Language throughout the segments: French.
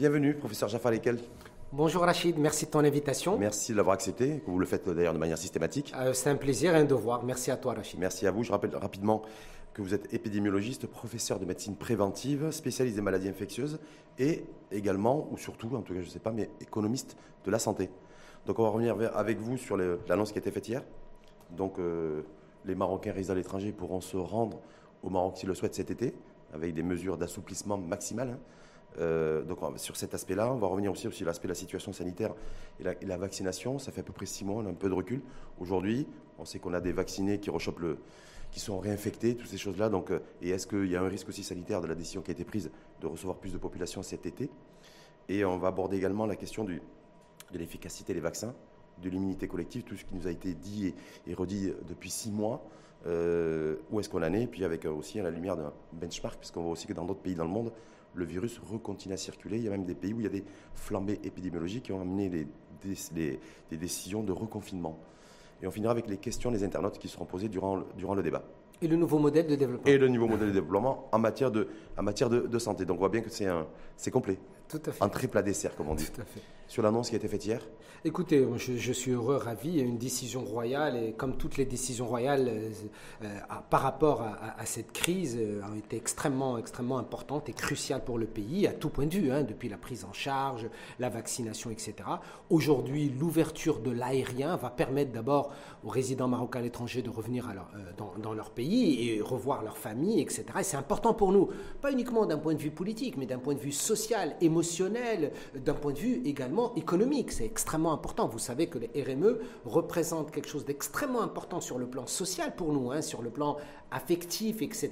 Bienvenue, professeur Jafar Lekel. Bonjour Rachid, merci de ton invitation. Merci de l'avoir accepté, que vous le faites d'ailleurs de manière systématique. Euh, c'est un plaisir et un devoir. Merci à toi Rachid. Merci à vous. Je rappelle rapidement que vous êtes épidémiologiste, professeur de médecine préventive, spécialiste des maladies infectieuses et également, ou surtout, en tout cas je ne sais pas, mais économiste de la santé. Donc on va revenir avec vous sur l'annonce qui a été faite hier. Donc euh, les Marocains résidant à l'étranger pourront se rendre au Maroc s'ils le souhaitent cet été, avec des mesures d'assouplissement maximal. Hein. Euh, donc sur cet aspect-là, on va revenir aussi sur l'aspect de la situation sanitaire et la, vaccination. Ça fait à peu près six mois, on a un peu de recul. Aujourd'hui, on sait qu'on a des vaccinés qui rechopent qui sont réinfectés, toutes ces choses-là. Euh, et est-ce qu'il y a un risque aussi sanitaire de la décision qui a été prise de recevoir plus de population cet été? Et on va aborder également la question de l'efficacité des vaccins, de l'immunité collective, tout ce qui nous a été dit et, redit depuis six mois. Euh, où est-ce qu'on en est? Puis avec aussi à la lumière d'un benchmark, puisqu'on voit aussi que dans d'autres pays dans le monde, le virus recontinue à circuler. Il y a même des pays où il y a des flambées épidémiologiques qui ont amené des, décisions de reconfinement. Et on finira avec les questions des internautes qui seront posées durant, durant le débat. Et le nouveau modèle de développement. Et le nouveau modèle de développement en matière de, en matière de, de santé. Donc on voit bien que c'est complet. Tout à fait. Un triple à dessert, comme on dit. Tout à fait. Sur l'annonce qui a été faite hier Écoutez, je, suis heureux, ravi. Une décision royale, et comme toutes les décisions royales euh, euh, par rapport à, cette crise, euh, ont été extrêmement, extrêmement importantes et cruciales pour le pays, à tout point de vue, hein, depuis la prise en charge, la vaccination, etc. Aujourd'hui, l'ouverture de l'aérien va permettre d'abord aux résidents marocains à l'étranger de revenir dans, dans, leur pays et revoir leur famille, etc. Et c'est important pour nous, pas uniquement d'un point de vue politique, mais d'un point de vue social, émotionnel, d'un point de vue également économique. C'est extrêmement important. Vous savez que les RME représentent quelque chose d'extrêmement important sur le plan social pour nous, hein, sur le plan affectif, etc.,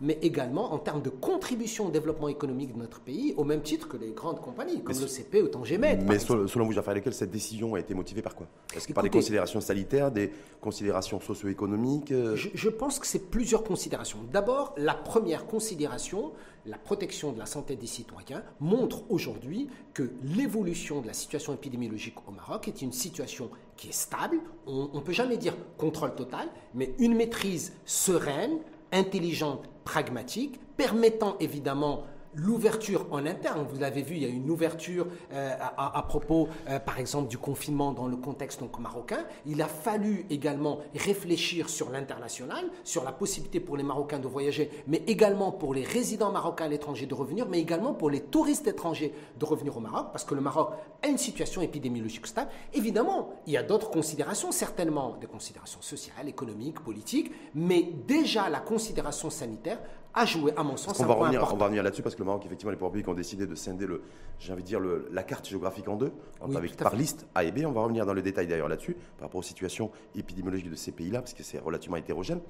mais également en termes de contribution au développement économique de notre pays, au même titre que les grandes compagnies, comme le CP ou Tangemed. Mais selon vous, Jafar Lekel, cette décision a été motivée par quoi? Est-ce que par des considérations sanitaires, des considérations socio-économiques euh? je, je pense que c'est plusieurs considérations. D'abord, la première considération, la protection de la santé des citoyens, montre aujourd'hui que l'évolution de la situation épidémiologique au Maroc est une situation qui est stable. On ne peut jamais dire contrôle total, mais une maîtrise sereine, intelligente, pragmatique, permettant évidemment l'ouverture en interne. Vous l'avez vu, il y a une ouverture euh, à, propos, euh, par exemple, du confinement dans le contexte marocain. Il a fallu également réfléchir sur l'international, sur la possibilité pour les Marocains de voyager, mais également pour les résidents marocains à l'étranger de revenir, mais également pour les touristes étrangers de revenir au Maroc, parce que le Maroc a une situation épidémiologique stable. Évidemment, il y a d'autres considérations, certainement des considérations sociales, économiques, politiques, mais déjà la considération sanitaire joué, à mon sens, on va, revenir, on va revenir là-dessus parce que le Maroc, effectivement, les pouvoirs publics ont décidé de scinder, le, j'ai envie de dire, le, la carte géographique en deux, avec, par liste A et B. On va revenir dans le détail d'ailleurs là-dessus, par rapport aux situations épidémiologiques de ces pays-là, parce que c'est relativement hétérogène.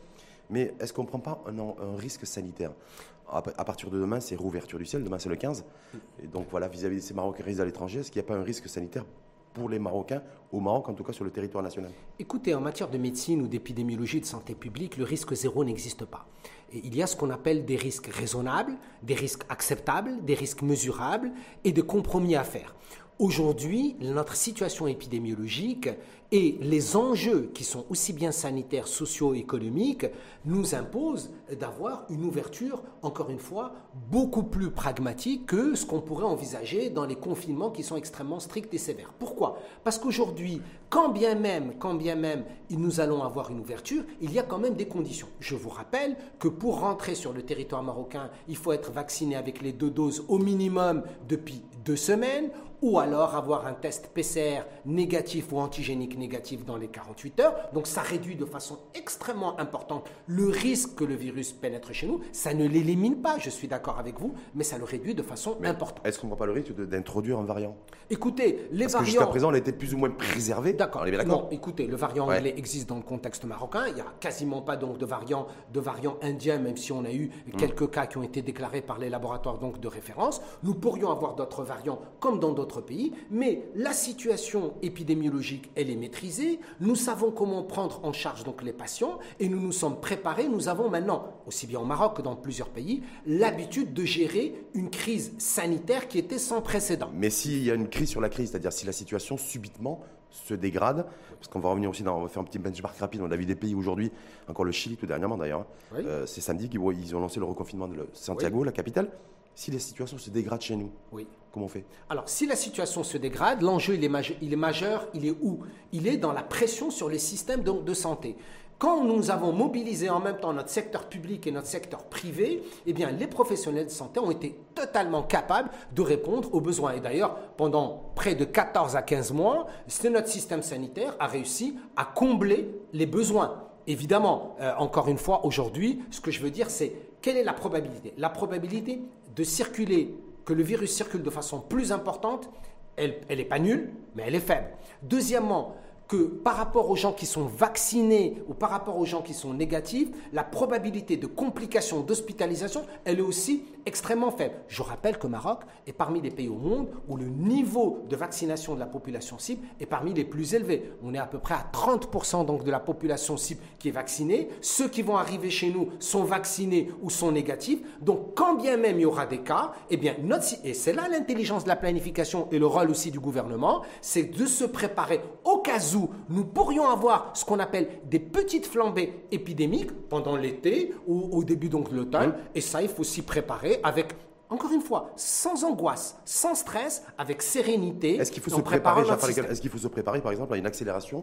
Mais est-ce qu'on ne prend pas un, un, risque sanitaire? À, partir de demain, c'est réouverture du ciel. Demain, c'est le 15. Et donc, voilà, vis-à-vis de ces Marocains résidant à l'étranger, est-ce qu'il n'y a pas un risque sanitaire pour les Marocains, au Maroc, en tout cas sur le territoire national? Écoutez, en matière de médecine ou d'épidémiologie de santé publique, le risque zéro n'existe pas il y a ce qu'on appelle des risques raisonnables, des risques acceptables, des risques mesurables et des compromis à faire. Aujourd'hui, notre situation épidémiologique et les enjeux qui sont aussi bien sanitaires, socio-économiques nous imposent d'avoir une ouverture, encore une fois, beaucoup plus pragmatique que ce qu'on pourrait envisager dans les confinements qui sont extrêmement stricts et sévères. Pourquoi? Parce qu'aujourd'hui, quand bien même, quand bien même nous allons avoir une ouverture, il y a quand même des conditions. Je vous rappelle que pour rentrer sur le territoire marocain, il faut être vacciné avec les deux doses au minimum depuis deux semaines ou alors avoir un test PCR négatif ou antigénique négatif dans les 48 heures. Donc ça réduit de façon extrêmement importante le risque que le virus pénètre chez nous. Ça ne l'élimine pas, je suis d'accord avec vous, mais ça le réduit de façon importante. Est-ce qu'on ne voit pas le risque d'introduire un variant? Écoutez, les Parce variants... Que jusqu'à présent, on était plus ou moins préservé. D'accord. Non, écoutez, le variant anglais existe dans le contexte marocain. Il n'y a quasiment pas donc de variant, de variant indien, même si on a eu hmm. quelques cas qui ont été déclarés par les laboratoires donc de référence. Nous pourrions avoir d'autres variants comme dans d'autres pays, mais la situation épidémiologique, elle est maîtrisée. Nous savons comment prendre en charge donc les patients et nous nous sommes préparés. Nous avons maintenant, aussi bien au Maroc que dans plusieurs pays, l'habitude de gérer une crise sanitaire qui était sans précédent. Mais s'il y a une crise sur la crise, c'est-à-dire si la situation subitement se dégrade, parce qu'on va revenir aussi dans, on va faire un petit benchmark rapide, on a vu des pays aujourd'hui, encore le Chili tout dernièrement d'ailleurs, hein. euh, c'est samedi qu'ils ils ont lancé le reconfinement de Santiago, la capitale. Si la situation se dégrade chez nous, Oui. Fait Alors, si la situation se dégrade, l'enjeu, il, est majeur, il est majeur, il est où? Il est dans la pression sur les systèmes de, santé. Quand nous avons mobilisé en même temps notre secteur public et notre secteur privé, eh bien, les professionnels de santé ont été totalement capables de répondre aux besoins. Et d'ailleurs, pendant près de 14 à 15 mois, notre système sanitaire a réussi à combler les besoins. Évidemment, euh, encore une fois, aujourd'hui, ce que je veux dire, c'est quelle est la probabilité? La probabilité de circuler, que le virus circule de façon plus importante, elle n'est pas nulle, mais elle est faible. Deuxièmement, que par rapport aux gens qui sont vaccinés ou par rapport aux gens qui sont négatifs, la probabilité de complications, d'hospitalisation, elle est aussi extrêmement faible. Je rappelle que Maroc est parmi les pays au monde où le niveau de vaccination de la population cible est parmi les plus élevés. On est à peu près à 30% donc de la population cible qui est vaccinée. Ceux qui vont arriver chez nous sont vaccinés ou sont négatifs. Donc quand bien même il y aura des cas, eh bien notre, et c'est là l'intelligence de la planification et le rôle aussi du gouvernement, c'est de se préparer au cas où nous pourrions avoir ce qu'on appelle des petites flambées épidémiques pendant l'été ou au début donc de l'automne. Et ça, il faut s'y préparer avec encore une fois, sans angoisse, sans stress, avec sérénité. Est-ce qu'il faut, se préparer, est-ce qu'il faut se préparer, par exemple, à une accélération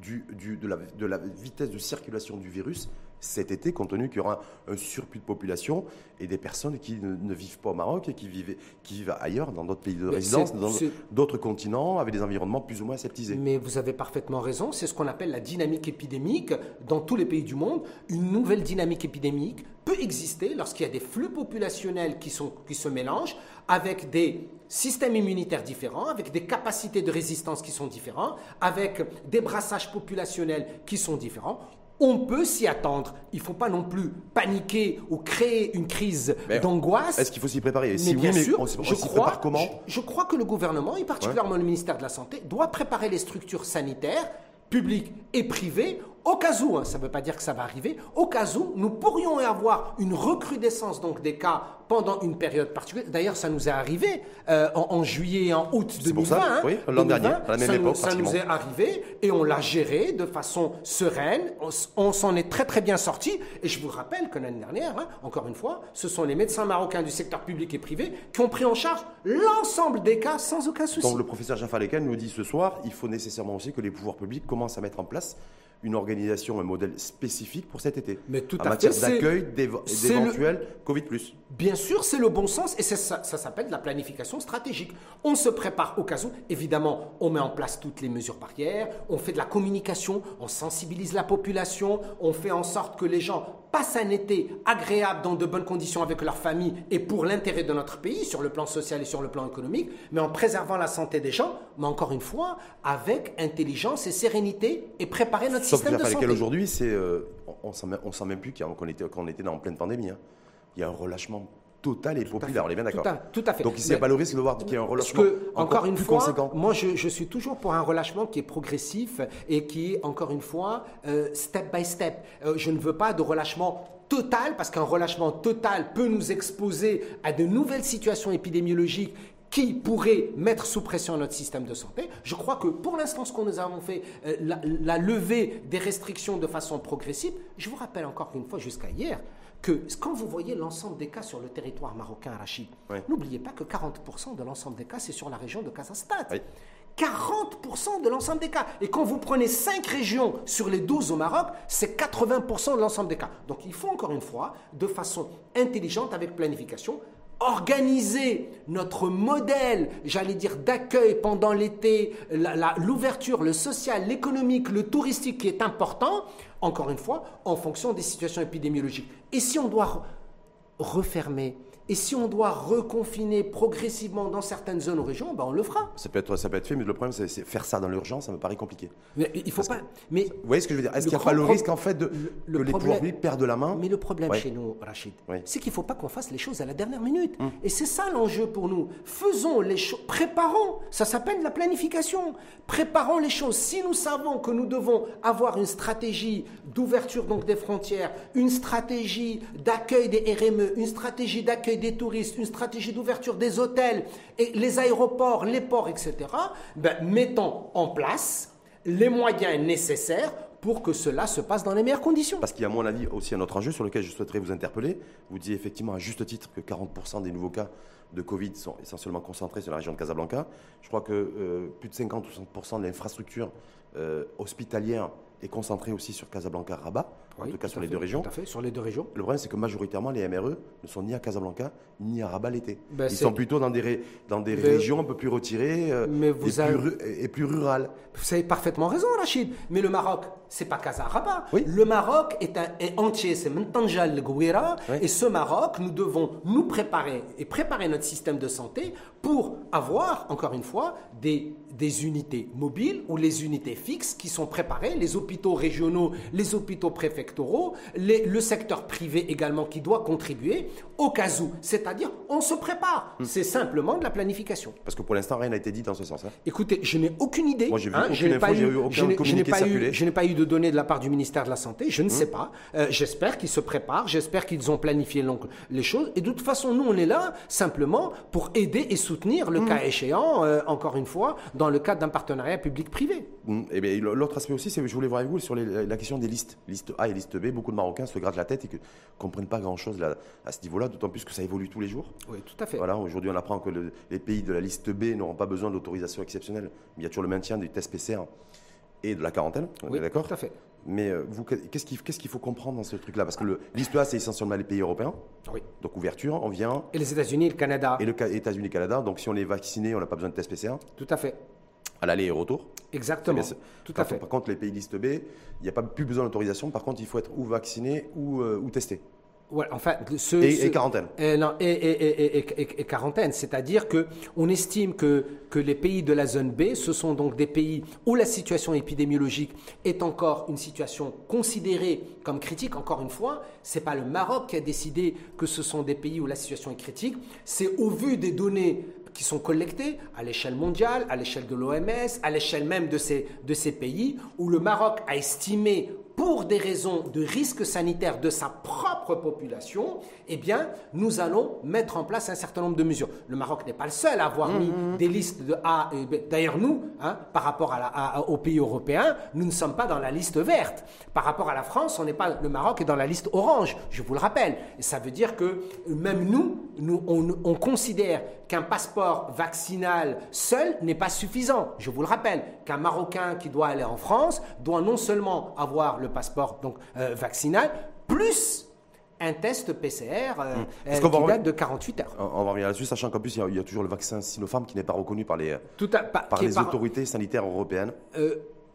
du, du- de, la, de la vitesse de circulation du virus cet été, compte tenu qu'il y aura un surplus de population et des personnes qui ne, ne vivent pas au Maroc et qui vivent, qui vivent ailleurs, dans d'autres pays de Mais résidence, dans d'autres continents, avec des environnements plus ou moins aseptisés Mais vous avez parfaitement raison, c'est ce qu'on appelle la dynamique épidémique dans tous les pays du monde. Une nouvelle dynamique épidémique peut exister lorsqu'il y a des flux populationnels qui, sont, qui se mélangent avec des systèmes immunitaires différents, avec des capacités de résistance qui sont différents, avec des brassages populationnels qui sont différents. On peut s'y attendre. Il ne faut pas non plus paniquer ou créer une crise d'angoisse. Est-ce qu'il faut s'y préparer? Et Mais si oui, bien mais sûr, on, s'y- on je, s'y crois, prépare comment? je, je crois que le gouvernement, et particulièrement le ministère de la Santé, doit préparer les structures sanitaires, publiques et privées, au cas où, hein, ça ne veut pas dire que ça va arriver, au cas où nous pourrions avoir une recrudescence donc des cas pendant une période particulière. D'ailleurs, ça nous est arrivé euh, en, en juillet et en août C'est pour 2020. ça, hein, oui, l'an dernier, 2020, à la même ça nous- époque, Ça nous est arrivé et on l'a géré de façon sereine. On, s'en est très très bien sorti. Et je vous rappelle que l'année dernière, hein, encore une fois, ce sont les médecins marocains du secteur public et privé qui ont pris en charge l'ensemble des cas sans aucun souci. Donc le professeur Jean Faleken nous dit ce soir, il faut nécessairement aussi que les pouvoirs publics commencent à mettre en place une organisation, un modèle spécifique pour cet été. Mais tout en à matière fait, c'est- d'accueil c'est le- d'éventuels Covid+. Bien sûr, c'est le bon sens et ça, ça s'appelle la planification stratégique. On se prépare au cas où. Évidemment, on met en place toutes les mesures barrières, on fait de la communication, on sensibilise la population, on fait en sorte que les gens passent un été agréable dans de bonnes conditions avec leur famille et pour l'intérêt de notre pays sur le plan social et sur le plan économique, mais en préservant la santé des gens, mais encore une fois, avec intelligence et sérénité et préparer notre Sauf que système Jean de santé. aujourd'hui, c'est, euh, on ne on sent même plus qu'on était, qu'on était en pleine pandémie. hein. Il y a un relâchement total et populaire, on est bien d'accord. Tout tout à fait. Donc ici, il n'y a pas le risque de voir qu'il y a un Parce relâchement que, encore, une plus fois, conséquent. moi je, je suis toujours pour un relâchement qui est progressif et qui est, encore une fois, euh, step by step. Euh, je ne veux pas de relâchement total parce qu'un relâchement total peut nous exposer à de nouvelles situations épidémiologiques qui pourraient mettre sous pression notre système de santé. Je crois que pour l'instant, ce que nous avons fait, euh, la, la levée des restrictions de façon progressive, je vous rappelle encore une fois jusqu'à hier, que quand vous voyez l'ensemble des cas sur le territoire marocain, Rachid, n'oubliez pas que 40% de l'ensemble des cas, c'est sur la région de Kazastat. Oui. 40% de l'ensemble des cas. Et quand vous prenez 5 régions sur les 12 au Maroc, c'est 80% de l'ensemble des cas. Donc il faut encore une fois, de façon intelligente, avec planification, organiser notre modèle, j'allais dire, d'accueil pendant l'été, l'ouverture, le social, l'économique, le touristique qui est important, encore une fois, en fonction des situations épidémiologiques. Et si on doit re- refermer, et si on doit reconfiner progressivement dans certaines zones ou régions, ben on le fera. Ça peut, être, ça peut être fait, mais le problème, c'est faire ça dans l'urgence, ça me paraît compliqué. Mais il faut pas. Mais Vous voyez ce que je veux dire? Est-ce qu'il n'y a pas le risque, en fait, de, le- que le les pouvoirs publics perdent la main? Mais le problème Ouais. chez nous, Rachid, c'est qu'il ne faut pas qu'on fasse les choses à la dernière minute. Hum. Et c'est ça l'enjeu pour nous. Faisons les choses, préparons. Ça s'appelle la planification. Préparons les choses. Si nous savons que nous devons avoir une stratégie d'ouverture donc des frontières, une stratégie d'accueil des RME, une stratégie d'accueil des touristes, une stratégie d'ouverture des hôtels et les aéroports, les ports, etc. Ben, mettons en place les moyens nécessaires pour que cela se passe dans les meilleures conditions. Parce qu'il y a, à mon avis, aussi un autre enjeu sur lequel je souhaiterais vous interpeller. Vous disiez effectivement à juste titre que 40% des nouveaux cas de Covid sont essentiellement concentrés sur la région de Casablanca. Je crois que euh, plus de 50 ou 60% de l'infrastructure euh, hospitalière est concentrée aussi sur Casablanca-Rabat, en tout cas sur les deux régions. Tout à fait, sur les deux régions. Le problème, c'est que majoritairement, les MRE ne sont ni à Casablanca ni à Rabat l'été. Ben, Ils sont plutôt dans des, dans des régions un peu plus retirées euh, mais vous et, plus, et, plus, rurales. Vous avez parfaitement raison, Rachid. Mais le Maroc, c'est pas Casa-Rabat. Le Maroc est, un, est entier, c'est Mentanjal le Gouira. Et ce Maroc, nous devons nous préparer et préparer notre système de santé pour avoir, encore une fois, des, des unités mobiles ou les unités fixes qui sont préparées, les hôpitaux régionaux, les hôpitaux le secteur privé également qui doit contribuer au cas où. C'est-à-dire, on se prépare. Hmm. C'est simplement de la planification. Parce que pour l'instant, rien n'a été dit dans ce sens. Hein. Écoutez, je n'ai aucune idée. Moi, j'ai vu hein. Je n'ai pas eu de données de la part du ministère de la Santé, je ne hmm. sais pas. Euh, j'espère qu'ils se préparent, j'espère qu'ils ont planifié les choses. Et de toute façon, nous, on est là simplement pour aider et soutenir le hmm. cas échéant, euh, encore une fois, dans le cadre d'un partenariat public-privé. Et eh bien, l'autre aspect aussi, c'est je voulais voir avec vous sur la question des listes. Liste A et liste B, beaucoup de Marocains se grattent la tête et ne comprennent pas grand-chose à ce niveau-là, d'autant plus que ça évolue tous les jours. Oui, tout à fait. Voilà, aujourd'hui, on apprend que les pays de la liste B n'auront pas besoin d'autorisation exceptionnelle. Il y a toujours le maintien du test PCR et de la quarantaine. oui, d'accord Tout à fait. Mais euh, vous, qu'est-ce qu'il faut comprendre dans ce truc-là? Parce que le, liste A, c'est essentiellement les pays européens. Oui. Donc ouverture, on vient. Et les États-Unis, le Canada. Et les États-Unis, le Canada. Donc si on est vacciné, on n'a pas besoin de test PCR. Tout à fait. À l'aller et retour. Exactement. Tout à fait. Par contre, les pays liste B, il n'y a pas plus besoin d'autorisation. Par contre, il faut être ou vacciné ou, euh, ou testé. Ouais, enfin, ce, et, quarantaine. Euh, non, et, quarantaine, c'est-à-dire que on estime que, que les pays de la zone B, ce sont donc des pays où la situation épidémiologique est encore une situation considérée comme critique. Encore une fois, c'est pas le Maroc qui a décidé que ce sont des pays où la situation est critique. C'est au vu des données qui sont collectées à l'échelle mondiale, à l'échelle de l'OMS, à l'échelle même de ces, de ces pays, où le Maroc a estimé pour des raisons de risque sanitaire de sa propre population, eh bien, nous allons mettre en place un certain nombre de mesures. Le Maroc n'est pas le seul à avoir mis mm-hmm. des listes de A et B. D'ailleurs, nous, hein, par rapport à aux pays européens, nous ne sommes pas dans la liste verte. Par rapport à la France, on n'est pas, le Maroc est dans la liste orange, je vous le rappelle. Et ça veut dire que même nous, nous on, on considère qu'un passeport vaccinal seul n'est pas suffisant. Je vous le rappelle, qu'un Marocain qui doit aller en France doit non seulement avoir le passeport donc, euh, vaccinal, plus un test PCR euh, hmm. euh, qui date de 48 heures. On va revenir là-dessus, sachant qu'en plus, il y, a, toujours le vaccin Sinopharm qui n'est pas reconnu par les, par les autorités sanitaires européennes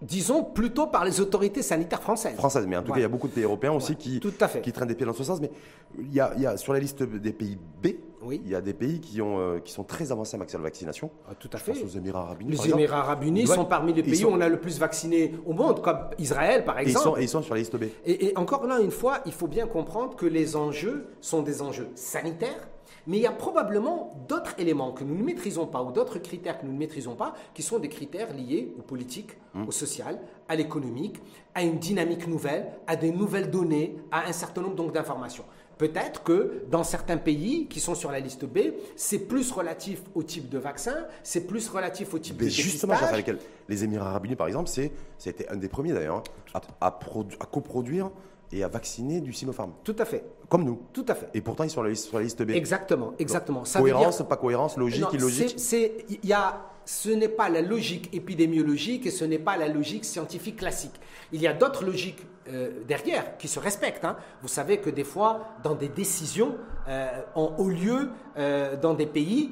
disons plutôt par les autorités sanitaires françaises. Françaises, mais en tout cas, il y a beaucoup de pays européens aussi qui, qui traînent des pieds dans ce sens. Mais il y a, sur la liste des pays B, il y a des pays qui, ont, euh, qui sont très avancés en matière de vaccination. Ah, tout à fait. Pense aux Émirats Arabes Unis. Les Émirats Arabes Unis sont parmi les pays où on a le plus vacciné au monde, comme Israël par exemple. Et ils sont, sur la liste B. et encore là, une fois, il faut bien comprendre que les enjeux sont des enjeux sanitaires mais il y a probablement d'autres éléments que nous ne maîtrisons pas ou d'autres critères que nous ne maîtrisons pas qui sont des critères liés au politique, mmh. au social, à l'économique, à une dynamique nouvelle, à des nouvelles données, à un certain nombre d'informations. Peut-être que dans certains pays qui sont sur la liste B, c'est plus relatif au type de vaccin, c'est plus relatif au type de justement, les Émirats Arabes Unis, par exemple, c'était un des premiers d'ailleurs hein, à, à, coproduire et à vacciner du Sinopharm. Tout à fait. Comme nous. Tout à fait. Et pourtant, ils sont sur la liste, sur la liste B. Exactement, exactement. cohérence, pas cohérence, logique, illogique c'est, y a, Ce n'est pas la logique épidémiologique et ce n'est pas la logique scientifique classique. Il y a d'autres logiques euh, derrière qui se respectent. Hein. Vous savez que des fois, dans des décisions, euh, en haut lieu, euh, dans des pays,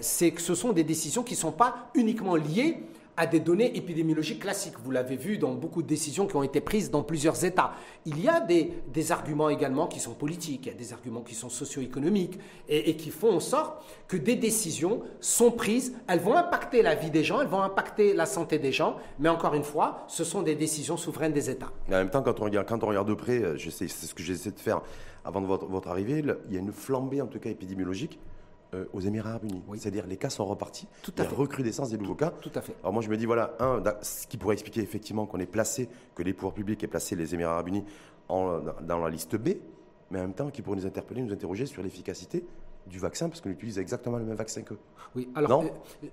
c'est que ce sont des décisions qui ne sont pas uniquement liées à des données épidémiologiques classiques. Vous l'avez vu dans beaucoup de décisions qui ont été prises dans plusieurs États. Il y a des, arguments également qui sont politiques, il y a des arguments qui sont socio-économiques et, qui font en sorte que des décisions sont prises, elles vont impacter la vie des gens, elles vont impacter la santé des gens, mais encore une fois, ce sont des décisions souveraines des États. en même temps, quand on regarde, quand on regarde de près, euh, c'est ce que j'essaie de faire avant de votre, votre arrivée, il y a une flambée en tout cas épidémiologique euh, aux Émirats Arabes Unis. C'est-à-dire les cas sont repartis. Tout à recrudescence des nouveaux cas. Tout à fait. Alors moi je me dis voilà, un, ce qui pourrait expliquer effectivement qu'on est placé, que les pouvoirs publics aient placé les Émirats Arabes Unis en, dans la liste B, mais en même temps qui pourrait nous interpeller, nous interroger sur l'efficacité du vaccin parce qu'on utilise exactement le même vaccin qu'eux. Oui, alors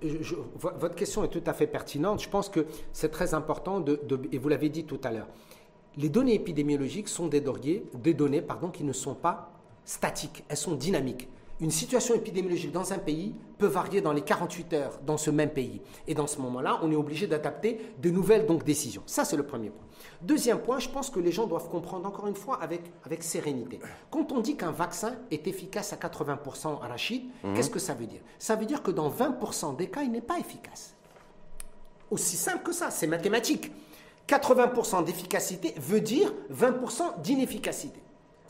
euh, votre question est tout à fait pertinente. Je pense que c'est très important, de, et vous l'avez dit tout à l'heure, les données épidémiologiques sont des, des données pardon, qui ne sont pas statiques, elles sont dynamiques. Une situation épidémiologique dans un pays peut varier dans les 48 heures dans ce même pays. Et dans ce moment-là, on est obligé d'adapter de nouvelles donc, décisions. Ça, c'est le premier point. Deuxième point, je pense que les gens doivent comprendre encore une fois avec, avec sérénité. Quand on dit qu'un vaccin est efficace à 80% à la Chine, mhm. qu'est-ce que ça veut dire? Ça veut dire que dans 20% des cas, il n'est pas efficace. Aussi simple que ça, c'est mathématique. 80% d'efficacité veut dire 20% d'inefficacité.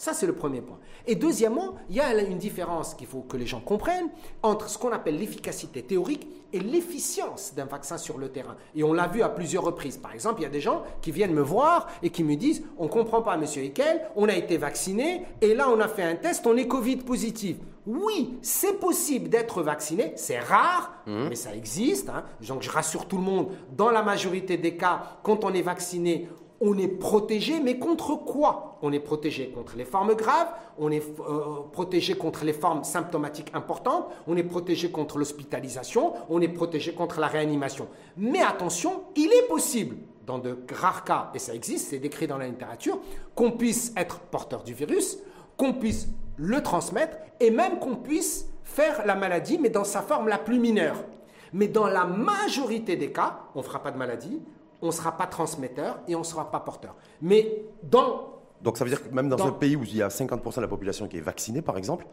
Ça, c'est le premier point. Et deuxièmement, il y a une différence qu'il faut que les gens comprennent entre ce qu'on appelle l'efficacité théorique et l'efficience d'un vaccin sur le terrain. Et on l'a vu à plusieurs reprises. Par exemple, il y a des gens qui viennent me voir et qui me disent On ne comprend pas, monsieur Ekel, on a été vacciné et là, on a fait un test, on est Covid positif. Oui, c'est possible d'être vacciné, c'est rare, mmh. mais ça existe. Hein. Donc, je rassure tout le monde, dans la majorité des cas, quand on est vacciné, on est protégé, mais contre quoi? On est protégé contre les formes graves, on est euh, protégé contre les formes symptomatiques importantes, on est protégé contre l'hospitalisation, on est protégé contre la réanimation. Mais attention, il est possible, dans de rares cas, et ça existe, c'est décrit dans la littérature, qu'on puisse être porteur du virus, qu'on puisse le transmettre, et même qu'on puisse faire la maladie, mais dans sa forme la plus mineure. Mais dans la majorité des cas, on ne fera pas de maladie, on ne sera pas transmetteur et on ne sera pas porteur. Mais dans donc ça veut dire que même dans, un pays où il y a 50% de la population qui est vaccinée, par exemple,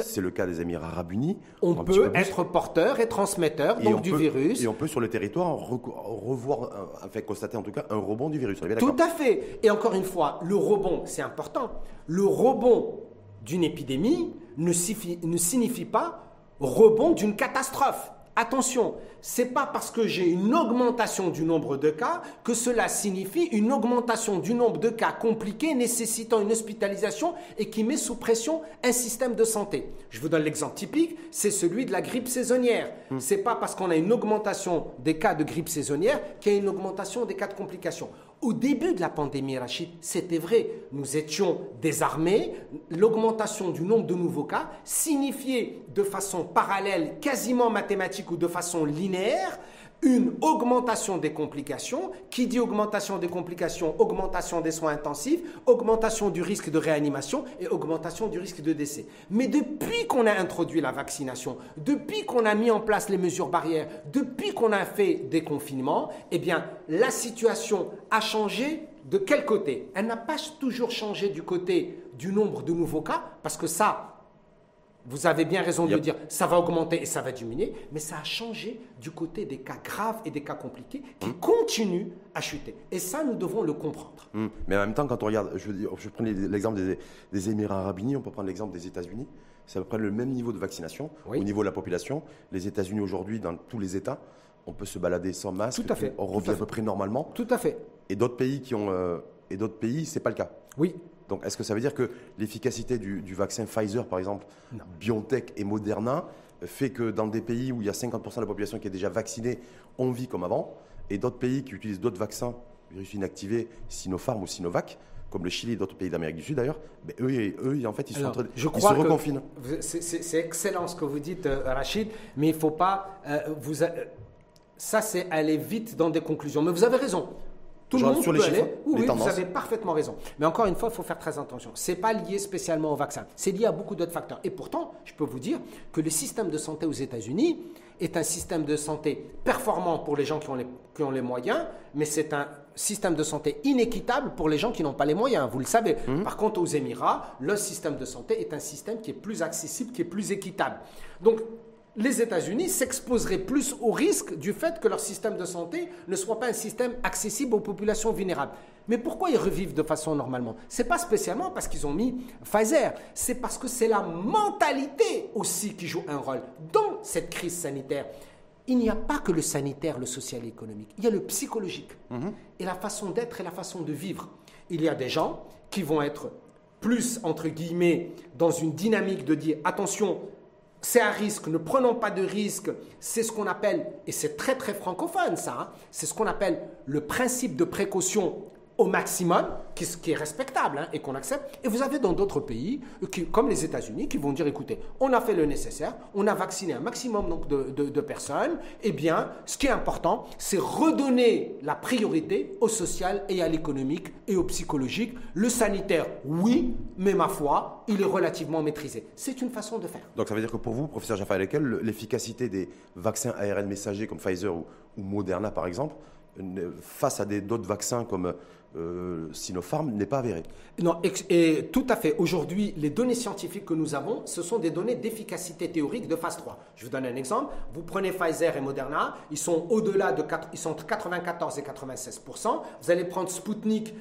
c'est le cas des Émirats arabes unis, on peut être porteur et transmetteur donc du virus. Et on peut sur le territoire revoir, enfin constater en tout cas un rebond du virus. Tout à fait. Et encore une fois, le rebond, c'est important. Le rebond d'une épidémie ne signifie pas rebond d'une catastrophe. Attention, c'est pas parce que j'ai une augmentation du nombre de cas que cela signifie une augmentation du nombre de cas compliqués nécessitant une hospitalisation et qui met sous pression un système de santé. Je vous donne l'exemple typique, c'est celui de la grippe saisonnière. Ce hmm. C'est pas parce qu'on a une augmentation des cas de grippe saisonnière qu'il y a une augmentation des cas de complications. Au début de la pandémie, Rachid, c'était vrai. Nous étions désarmés. L'augmentation du nombre de nouveaux cas signifiait de façon parallèle, quasiment mathématique ou de façon linéaire, une augmentation des complications. Qui dit augmentation des complications? Augmentation des soins intensifs, augmentation du risque de réanimation et augmentation du risque de décès. Mais depuis qu'on a introduit la vaccination, depuis qu'on a mis en place les mesures barrières, depuis qu'on a fait des confinements, eh bien, la situation a changé de quel côté? Elle n'a pas toujours changé du côté du nombre de nouveaux cas, parce que ça, vous avez bien raison de le dire, ça va augmenter et ça va diminuer, mais ça a changé du côté des cas graves et des cas compliqués qui hmm. continuent à chuter. Et ça, nous devons le comprendre. Hmm. Mais en même temps, quand on regarde, je, je prends l'exemple des, Émirats arabes unis, on peut prendre l'exemple des États-Unis. C'est à peu près le même niveau de vaccination au niveau de la population. Les États-Unis aujourd'hui, dans tous les États, on peut se balader sans masque. Tout à fait. On revient à, peu près normalement. Tout à fait. Et d'autres pays qui ont, euh, et d'autres pays, c'est pas le cas. Oui, donc, est-ce que ça veut dire que l'efficacité du, vaccin Pfizer, par exemple, BioNTech et Moderna, fait que dans des pays où il y a 50% de la population qui est déjà vaccinée, on vit comme avant, et d'autres pays qui utilisent d'autres vaccins, virus inactivés, Sinopharm ou Sinovac, comme le Chili et d'autres pays d'Amérique du Sud d'ailleurs, mais eux, eux, en fait, ils, sont en train, je ils se reconfinent. C'est excellent ce que vous dites, euh, Rachid, mais il ne faut pas... Euh, vous, ça, c'est aller vite dans des conclusions. Mais vous avez raison. Tout le monde sur peut aller. Oui, vous avez parfaitement raison. Mais encore une fois, il faut faire très attention. Ce n'est pas lié spécialement au vaccin. C'est lié à beaucoup d'autres facteurs. Et pourtant, je peux vous dire que le système de santé aux États-Unis est un système de santé performant pour les gens qui ont les, qui ont les moyens, mais c'est un système de santé inéquitable pour les gens qui n'ont pas les moyens, vous le savez. Mmh. Par contre, aux Émirats, le système de santé est un système qui est plus accessible, qui est plus équitable. Donc, les États-Unis s'exposeraient plus au risque du fait que leur système de santé ne soit pas un système accessible aux populations vulnérables. Mais pourquoi ils revivent de façon normalement? Ce n'est pas spécialement parce qu'ils ont mis Pfizer, c'est parce que c'est la mentalité aussi qui joue un rôle dans cette crise sanitaire. Il n'y a pas que le sanitaire, le social et l'économique, il y a le psychologique mhm. et la façon d'être et la façon de vivre. Il y a des gens qui vont être plus, entre guillemets, dans une dynamique de dire attention, c'est un risque, ne prenons pas de risque. C'est ce qu'on appelle, et c'est très très francophone ça, hein, c'est ce qu'on appelle le principe de précaution au maximum, qui, qui est respectable hein, et qu'on accepte. Et vous avez dans d'autres pays, qui, comme les États-Unis, qui vont dire écoutez, on a fait le nécessaire, on a vacciné un maximum donc, de, personnes. Eh bien, ce qui est important, c'est redonner la priorité au social et à l'économique et au psychologique. Le sanitaire, oui, mais ma foi, il est relativement maîtrisé. C'est une façon de faire. Donc ça veut dire que pour vous, professeur Jaffa Lequel, l'efficacité des vaccins ARN messagers comme Pfizer ou, ou Moderna par exemple, face à d'autres vaccins comme euh, Sinopharm n'est pas avéré. Non, et, tout à fait. Aujourd'hui, les données scientifiques que nous avons, ce sont des données d'efficacité théorique de phase 3. Je vous donne un exemple. Vous prenez Pfizer et Moderna, ils sont au-delà de ils sont entre 94 et 96% Vous allez prendre Sputnik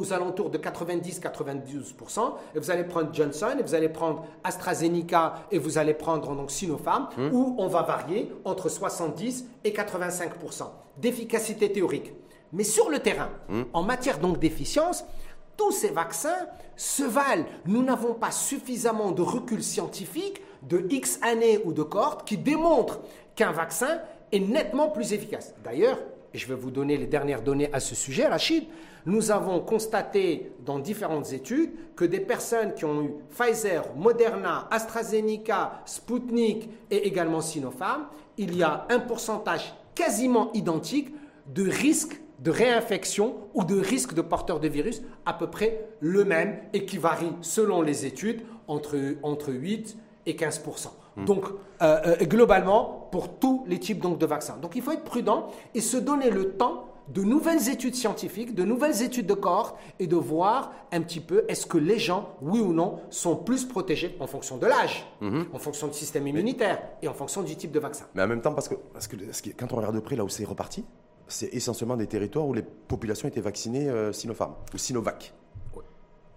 aux alentours de 90-92 et vous allez prendre Johnson et vous allez prendre AstraZeneca et vous allez prendre donc Sinopharm hum. où on va varier entre 70 et 85% d'efficacité théorique. Mais sur le terrain, hmm. en matière donc d'efficience, tous ces vaccins se valent. Nous n'avons pas suffisamment de recul scientifique de X années ou de cohortes qui démontrent qu'un vaccin est nettement plus efficace. D'ailleurs, je vais vous donner les dernières données à ce sujet, Rachid, nous avons constaté dans différentes études que des personnes qui ont eu Pfizer, Moderna, AstraZeneca, Sputnik et également Sinopharm, il y a un pourcentage quasiment identique de risque de réinfection ou de risque de porteur de virus à peu près le même et qui varie selon les études entre, entre 8 et 15% hmm. Donc, euh, euh, globalement, pour tous les types donc, de vaccins. Donc, il faut être prudent et se donner le temps de nouvelles études scientifiques, de nouvelles études de corps et de voir un petit peu est-ce que les gens, oui ou non, sont plus protégés en fonction de l'âge, hmm. en fonction du système immunitaire et en fonction du type de vaccin. Mais en même temps, parce que, parce que quand on regarde de près là où c'est reparti, c'est essentiellement des territoires où les populations étaient vaccinées euh, Sinopharm ou Sinovac.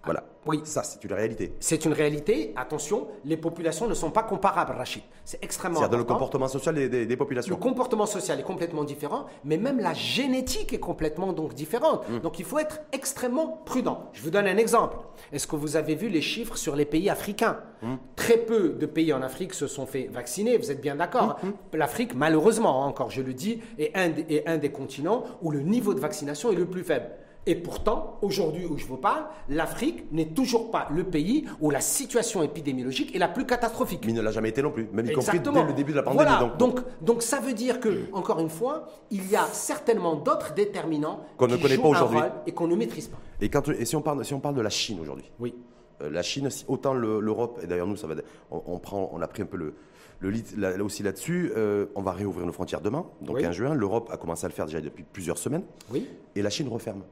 Voilà. Oui. Ça, c'est une réalité. C'est une réalité. Attention, les populations ne sont pas comparables, Rachid. C'est extrêmement important. C'est-à-dire le comportement social des, des, populations. Le comportement social est complètement différent, mais même la génétique est complètement donc différente. Hmm. Donc il faut être extrêmement prudent. Je vous donne un exemple. Est-ce que vous avez vu les chiffres sur les pays africains? Hmm. Très peu de pays en Afrique se sont fait vacciner, vous êtes bien d'accord? Hmm, L'Afrique, malheureusement, encore je le dis, est un, est un des continents où le niveau de vaccination est le plus faible. Et pourtant, aujourd'hui où je vous parle, l'Afrique n'est toujours pas le pays où la situation épidémiologique est la plus catastrophique. Mais il ne l'a jamais été non plus, même y compris dès le début de la pandémie. Voilà. Donc, donc, ça veut dire que, encore une fois, il y a certainement d'autres déterminants qu'on ne connaît pas aujourd'hui et qu'on ne maîtrise pas. Et, quand, et si, on parle, si on parle de la Chine aujourd'hui Oui. Euh, la Chine, autant l'Europe, et d'ailleurs nous, ça va, on, prend, on a pris un peu le, le là, aussi là-dessus, euh, on va réouvrir nos frontières demain, donc en juin. L'Europe a commencé à le faire déjà depuis plusieurs semaines. Oui. Et la Chine referme.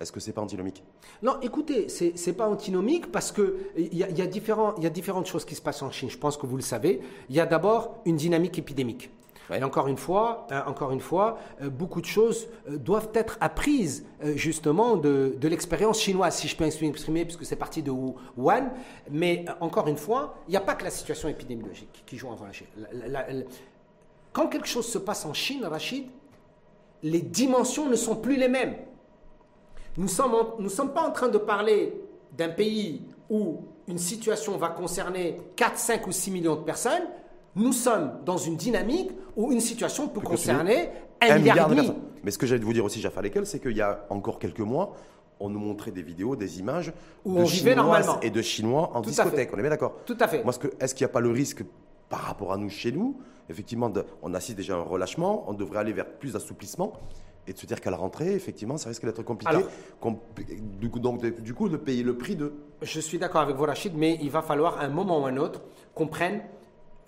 Est-ce que c'est pas antinomique? Non, écoutez, c'est n'est pas antinomique parce qu'il y, a, y, a y a différentes choses qui se passent en Chine. Je pense que vous le savez. Il y a d'abord une dynamique épidémique. Et encore une fois, hein, encore une fois euh, beaucoup de choses euh, doivent être apprises euh, justement de, de l'expérience chinoise, si je peux m'exprimer, puisque c'est parti de Wuhan. Mais encore une fois, il n'y a pas que la situation épidémiologique qui joue en Chine. Quand quelque chose se passe en Chine, Rachid, les dimensions ne sont plus les mêmes. Nous ne sommes, nous sommes pas en train de parler d'un pays où une situation va concerner 4, 5 ou 6 millions de personnes. Nous sommes dans une dynamique où une situation peut concerner un, milliard, de personnes. Mais ce que j'allais vous dire aussi, Jaffa Lekel, c'est qu'il y a encore quelques mois, on nous montrait des vidéos, des images où de Chinoises et de Chinois en discothèque. On est bien d'accord Tout à fait. Est-ce qu'il n'y a pas le risque par rapport à nous chez nous? Effectivement, on assiste déjà à un relâchement, on devrait aller vers plus d'assouplissement et de se dire qu'à la rentrée, effectivement, ça risque d'être compliqué. du coup, donc, du coup, de payer le prix de. Je suis d'accord avec vous, Rachid, mais il va falloir un moment ou un autre qu'on prenne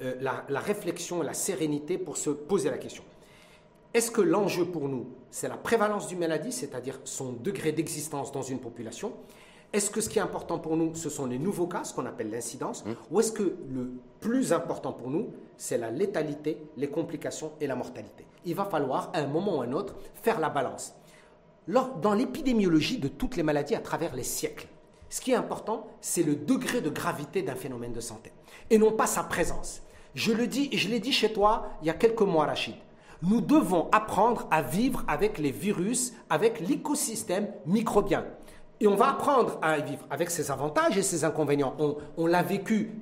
euh, la, la, réflexion et la sérénité pour se poser la question. Est-ce que l'enjeu pour nous, c'est la prévalence d'une maladie, c'est-à-dire son degré d'existence dans une population? Est-ce que ce qui est important pour nous, ce sont les nouveaux cas, ce qu'on appelle l'incidence? Mmh. Ou est-ce que le plus important pour nous, c'est la létalité, les complications et la mortalité? Il va falloir, à un moment ou à un autre, faire la balance. Dans l'épidémiologie de toutes les maladies à travers les siècles, ce qui est important, c'est le degré de gravité d'un phénomène de santé, et non pas sa présence. Je le dis, je l'ai dit chez toi il y a quelques mois, Rachid. Nous devons apprendre à vivre avec les virus, avec l'écosystème microbien. Et on va apprendre à vivre avec ses avantages et ses inconvénients. On, on l'a vécu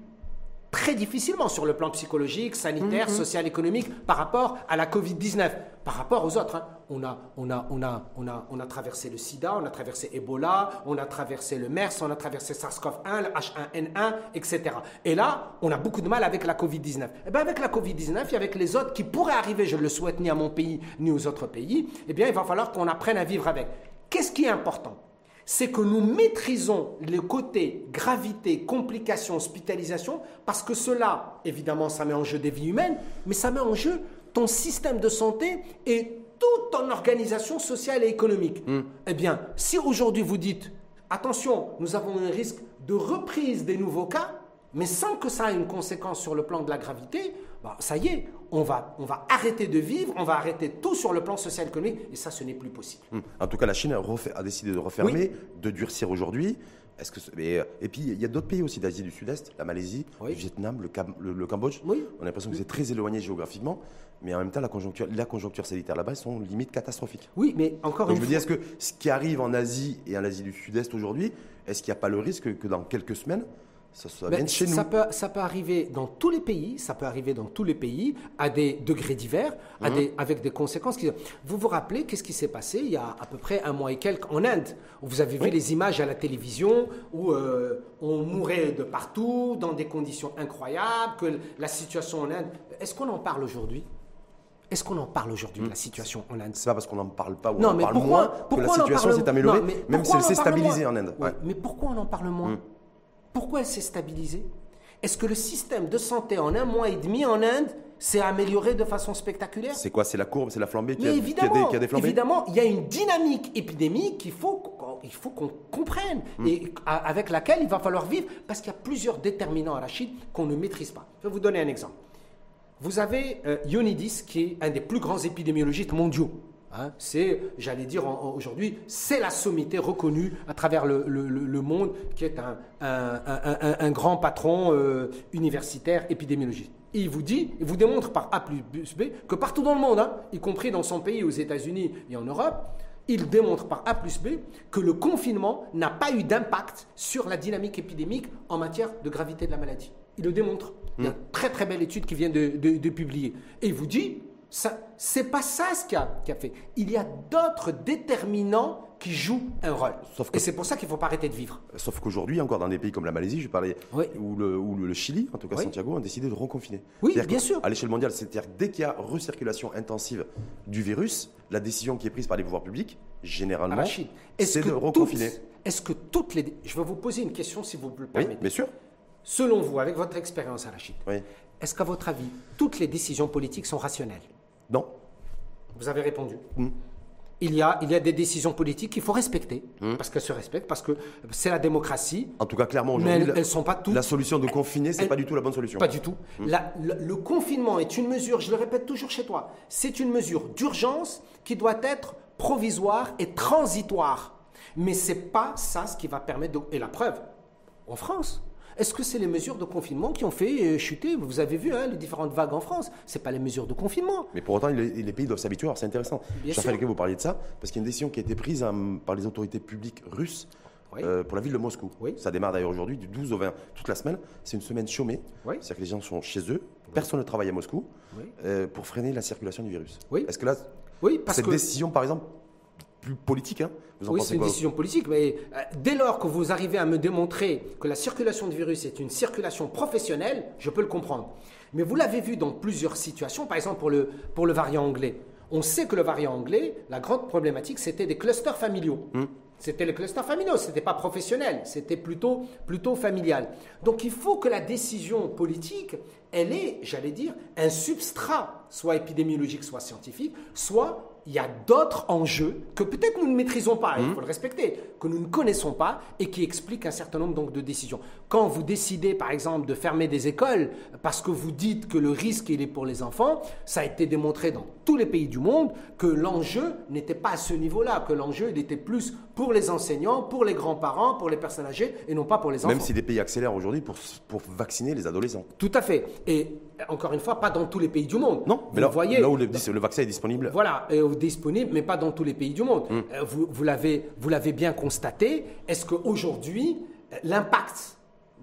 très difficilement sur le plan psychologique, sanitaire, Mhm. social, économique par rapport à la Covid-19, par rapport aux autres. hein. On, a, on, a, on, a, on, a, on a traversé le sida, on a traversé Ebola, on a traversé le MERS, on a traversé SARS-CoV-1, le H1N1, etc. Et là, on a beaucoup de mal avec la Covid-19. Eh bien, avec la Covid-19 et avec les autres qui pourraient arriver, je ne le souhaite ni à mon pays ni aux autres pays, eh bien, il va falloir qu'on apprenne à vivre avec. Qu'est-ce qui est important? C'est que nous maîtrisons le côté gravité, complications, hospitalisation, parce que cela, évidemment, ça met en jeu des vies humaines, mais ça met en jeu ton système de santé et toute ton organisation sociale et économique. Eh bien, si aujourd'hui vous dites, attention, nous avons un risque de reprise des nouveaux cas, mais sans que ça ait une conséquence sur le plan de la gravité, bah, ça y est, on va, on va arrêter de vivre, on va arrêter tout sur le plan social économique, et ça, ce n'est plus possible. Hum. En tout cas, la Chine a, décidé de refermer, de durcir aujourd'hui. Est-ce que mais, euh, et puis il y a d'autres pays aussi d'Asie du Sud-Est, la Malaisie, Oui. le Vietnam, le, Cam- le- le Cambodge. Oui. On a l'impression que c'est très éloigné géographiquement, mais en même temps la conjoncture, la conjoncture sanitaire là-bas sont limite catastrophiques. Oui, mais encore Donc une je me dis, fois. est-ce que ce qui arrive en Asie et en Asie du Sud-Est aujourd'hui, est-ce qu'il n'y a pas le risque que dans quelques semaines, ça, ça Ben, vienne chez nous ça, peut, ça peut arriver dans tous les pays, ça peut arriver dans tous les pays, à des degrés divers, à Mhm. des, avec des conséquences. Qui... Vous vous rappelez qu'est-ce qui s'est passé il y a à peu près un mois et quelques en Inde? Où Vous avez vu les images à la télévision où euh, on mourait de partout, dans des conditions incroyables, que la situation en Inde... Est-ce qu'on en parle aujourd'hui? Est-ce qu'on en parle aujourd'hui de la situation en Inde? C'est pas parce qu'on n'en parle pas ou non, on en mais parle pourquoi, moins que pourquoi la on en situation s'est améliorée, même si elle s'est stabilisée en Inde. Ouais. Mais pourquoi on en parle moins? Pourquoi elle s'est stabilisée? Est-ce que le système de santé en un mois et demi en Inde s'est amélioré de façon spectaculaire? C'est quoi? C'est la courbe C'est la flambée qui a, mais qui a évidemment, des, qui a des flambées évidemment, il y a une dynamique épidémique qu'il faut, qu'on- il faut qu'on comprenne et a- avec laquelle il va falloir vivre parce qu'il y a plusieurs déterminants à la Chine qu'on ne maîtrise pas. Je vais vous donner un exemple. Vous avez euh, Ionidis qui est un des plus grands épidémiologistes mondiaux. Hein, c'est, j'allais dire aujourd'hui, c'est la sommité reconnue à travers le, le- le- le monde, qui est un, un- un- un- un grand patron euh, universitaire épidémiologiste. Et il vous dit, il vous démontre par A plus B que partout dans le monde, hein, y compris dans son pays, aux États-Unis et en Europe, il démontre par A plus B que le confinement n'a pas eu d'impact sur la dynamique épidémique en matière de gravité de la maladie. Il le démontre. Il y a une très très belle étude qui vient de, de- de publier. Et il vous dit, c'est pas ça ce qui a, qui a fait. Il y a d'autres déterminants qui jouent un rôle. Sauf que- Et c'est pour ça qu'il ne faut pas arrêter de vivre. Sauf qu'aujourd'hui, encore dans des pays comme la Malaisie, je parlais, Oui. ou, le, Chili, en tout cas Oui. Santiago, ont décidé de reconfiner. Oui, bien sûr. À l'échelle mondiale, c'est-à-dire dès qu'il y a recirculation intensive du virus, la décision qui est prise par les pouvoirs publics, généralement, c'est de reconfiner. Est-ce que toutes les... Je vais vous poser une question si vous me le Oui, permettez. bien sûr. Selon vous, avec votre expérience à la Chine, Oui. est-ce qu'à votre avis, toutes les décisions politiques sont rationnelles? Non. Vous avez répondu. Mm. Il, y a, il y a des décisions politiques qu'il faut respecter, Mm. parce qu'elles se respectent, parce que c'est la démocratie, En tout cas, clairement, aujourd'hui, elles la, sont pas toutes... la solution de confiner, c'est pas du tout la bonne solution. Pas du tout. La- le, le confinement est une mesure, je le répète toujours chez toi, c'est une mesure d'urgence qui doit être provisoire et transitoire. Mais ce n'est pas ça ce qui va permettre de... Et la preuve, en France, est-ce que c'est les mesures de confinement qui ont fait euh, chuter? Vous avez vu hein, les différentes vagues en France. Ce pas les mesures de confinement. Mais pour autant, les, les pays doivent s'habituer. Alors, c'est intéressant. Bien Jean. Falque, vous parliez de ça, parce qu'il y a une décision qui a été prise hein, par les autorités publiques russes Oui. euh, pour la ville de Moscou. Oui. Ça démarre d'ailleurs aujourd'hui, du 12 au 20, toute la semaine. C'est une semaine chômée. Oui. C'est-à-dire que les gens sont chez eux, personne ne travaille à Moscou, euh, pour freiner la circulation du virus. Est-ce que là, parce cette que... décision, par exemple, plus politique, hein, vous en Oui, c'est une décision politique, mais euh, dès lors que vous arrivez à me démontrer que la circulation du virus est une circulation professionnelle, je peux le comprendre. Mais vous l'avez vu dans plusieurs situations, par exemple pour le, pour le variant anglais. On sait que le variant anglais, la grande problématique, c'était des clusters familiaux. C'était les clusters familiaux, ce n'était pas professionnel, c'était plutôt, plutôt familial. Donc il faut que la décision politique, elle ait, j'allais dire, un substrat, soit épidémiologique, soit scientifique, soit il y a d'autres enjeux que peut-être nous ne maîtrisons pas, il faut le respecter, que nous ne connaissons pas et qui expliquent un certain nombre donc, de décisions. Quand vous décidez, par exemple, de fermer des écoles parce que vous dites que le risque il est pour les enfants, ça a été démontré dans tous les pays du monde que l'enjeu n'était pas à ce niveau-là, que l'enjeu il était plus pour les enseignants, pour les grands-parents, pour les personnes âgées et non pas pour les enfants. Même si des pays accélèrent aujourd'hui pour, pour vacciner les adolescents. Tout à fait. Et encore une fois, pas dans tous les pays du monde. Non, vous mais là, voyez, là où le, le vaccin est disponible, Voilà, et disponible, mais pas dans tous les pays du monde. Euh, Vous, vous l'avez, vous l'avez bien constaté. Est-ce qu'aujourd'hui, euh, l'impact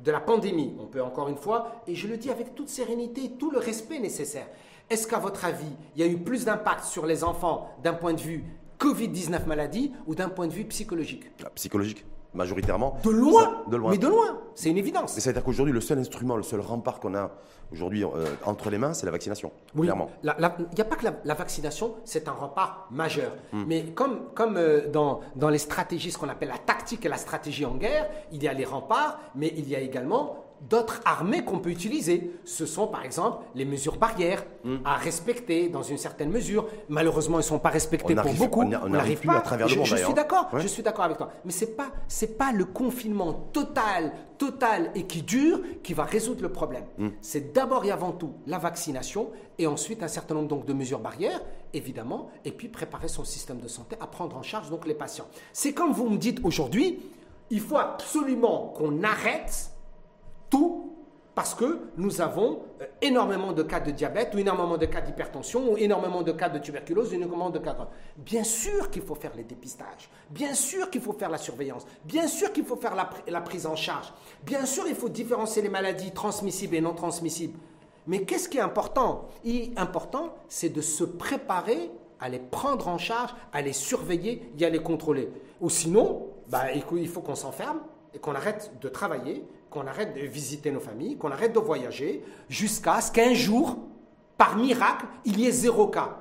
de la pandémie, on peut encore une fois, et je le dis avec toute sérénité, tout le respect nécessaire, est-ce qu'à votre avis, il y a eu plus d'impact sur les enfants d'un point de vue Covid-19 maladie ou d'un point de vue psychologique? Ah, Psychologique majoritairement. De loin, de loin. Mais de loin, c'est une évidence. Mais c'est-à-dire qu'aujourd'hui, le seul instrument, le seul rempart qu'on a aujourd'hui euh, entre les mains, c'est la vaccination. Oui, clairement. Il n'y a pas que la, vaccination, c'est un rempart majeur. Hmm. Mais comme, comme euh, dans, dans les stratégies, ce qu'on appelle la tactique et la stratégie en guerre, il y a les remparts, mais il y a également d'autres armées qu'on peut utiliser. Ce sont par exemple les mesures barrières hmm. à respecter dans une certaine mesure. Malheureusement, elles ne sont pas respectées pour beaucoup. On n'arrive pas à travers le monde. Je, suis d'accord, je suis d'accord avec toi. Mais c'est pas c'est pas le confinement total, total et qui dure qui va résoudre le problème. Hmm. C'est d'abord et avant tout la vaccination et ensuite un certain nombre donc de mesures barrières, évidemment, et puis préparer son système de santé à prendre en charge donc les patients. C'est comme vous me dites aujourd'hui, il faut absolument qu'on arrête tout parce que nous avons euh, énormément de cas de diabète ou énormément de cas d'hypertension ou énormément de cas de tuberculose ou énormément de cas de... Bien sûr qu'il faut faire les dépistages, bien sûr qu'il faut faire la surveillance, bien sûr qu'il faut faire la, prise en charge, bien sûr il faut différencier les maladies transmissibles et non transmissibles. Mais qu'est-ce qui est important? Et important, c'est de se préparer à les prendre en charge, à les surveiller et à les contrôler. Ou sinon, bah, il faut qu'on s'enferme et qu'on arrête de travailler, qu'on arrête de visiter nos familles, qu'on arrête de voyager, jusqu'à ce qu'un jour, par miracle, il y ait zéro cas.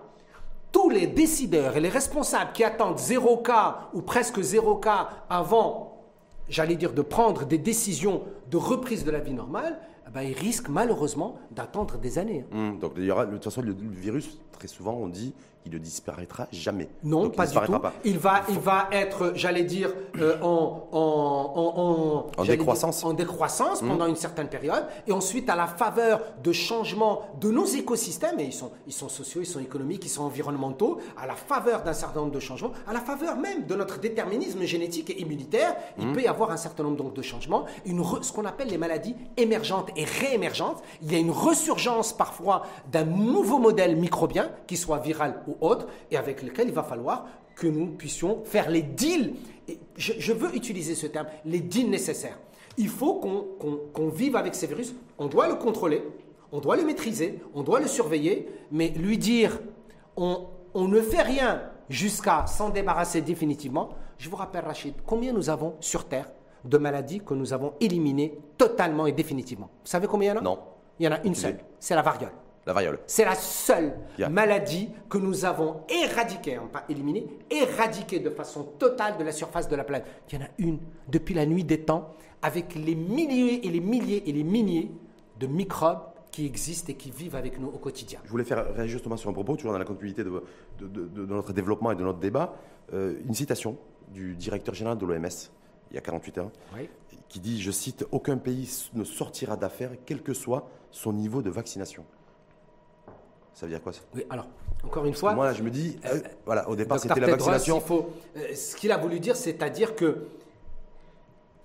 Tous les décideurs et les responsables qui attendent zéro cas ou presque zéro cas avant, j'allais dire, de prendre des décisions de reprise de la vie normale, eh ben, ils risquent malheureusement d'attendre des années. Mmh, donc il y aura, de toute façon, le virus, très souvent, on dit, il ne disparaîtra jamais. Non, pas du tout. Il va, il va être, j'allais dire, euh, en, en, en, décroissance, en décroissance pendant mmh. une certaine période, et ensuite à la faveur de changements de nos écosystèmes, et ils sont, ils sont sociaux, ils sont économiques, ils sont environnementaux, à la faveur d'un certain nombre de changements, à la faveur même de notre déterminisme génétique et immunitaire, il mmh. peut y avoir un certain nombre donc, de changements, une ce qu'on appelle les maladies émergentes et réémergentes. Il y a une resurgence parfois d'un nouveau modèle microbien, qui soit viral autres, et avec lesquels il va falloir que nous puissions faire les deals. Et je, veux utiliser ce terme, les deals nécessaires. Il faut qu'on vive avec ces virus. On doit le contrôler, on doit le maîtriser, on doit le surveiller, mais lui dire on, on ne fait rien jusqu'à s'en débarrasser définitivement. Je vous rappelle, Rachid, combien nous avons sur Terre de maladies que nous avons éliminées totalement et définitivement Vous savez combien il y en a? Non. Il y en a une seule, c'est la variole. La variole. C'est la seule maladie que nous avons éradiquée, hein, pas éliminée, éradiquée de façon totale de la surface de la planète. Il y en a une depuis la nuit des temps, avec les milliers et les milliers et les milliers de microbes qui existent et qui vivent avec nous au quotidien. Je voulais faire réagir justement sur un propos, toujours dans la continuité de, de, notre développement et de notre débat, euh, une citation du directeur général de l'OMS, il y a 48 ans, qui dit, je cite, Aucun pays ne sortira d'affaires, quel que soit son niveau de vaccination. Ça veut dire quoi ça Oui, alors, encore une fois. Moi, je me dis, euh, voilà, au départ, c'était la vaccination. faut, euh, ce qu'il a voulu dire, c'est-à-dire que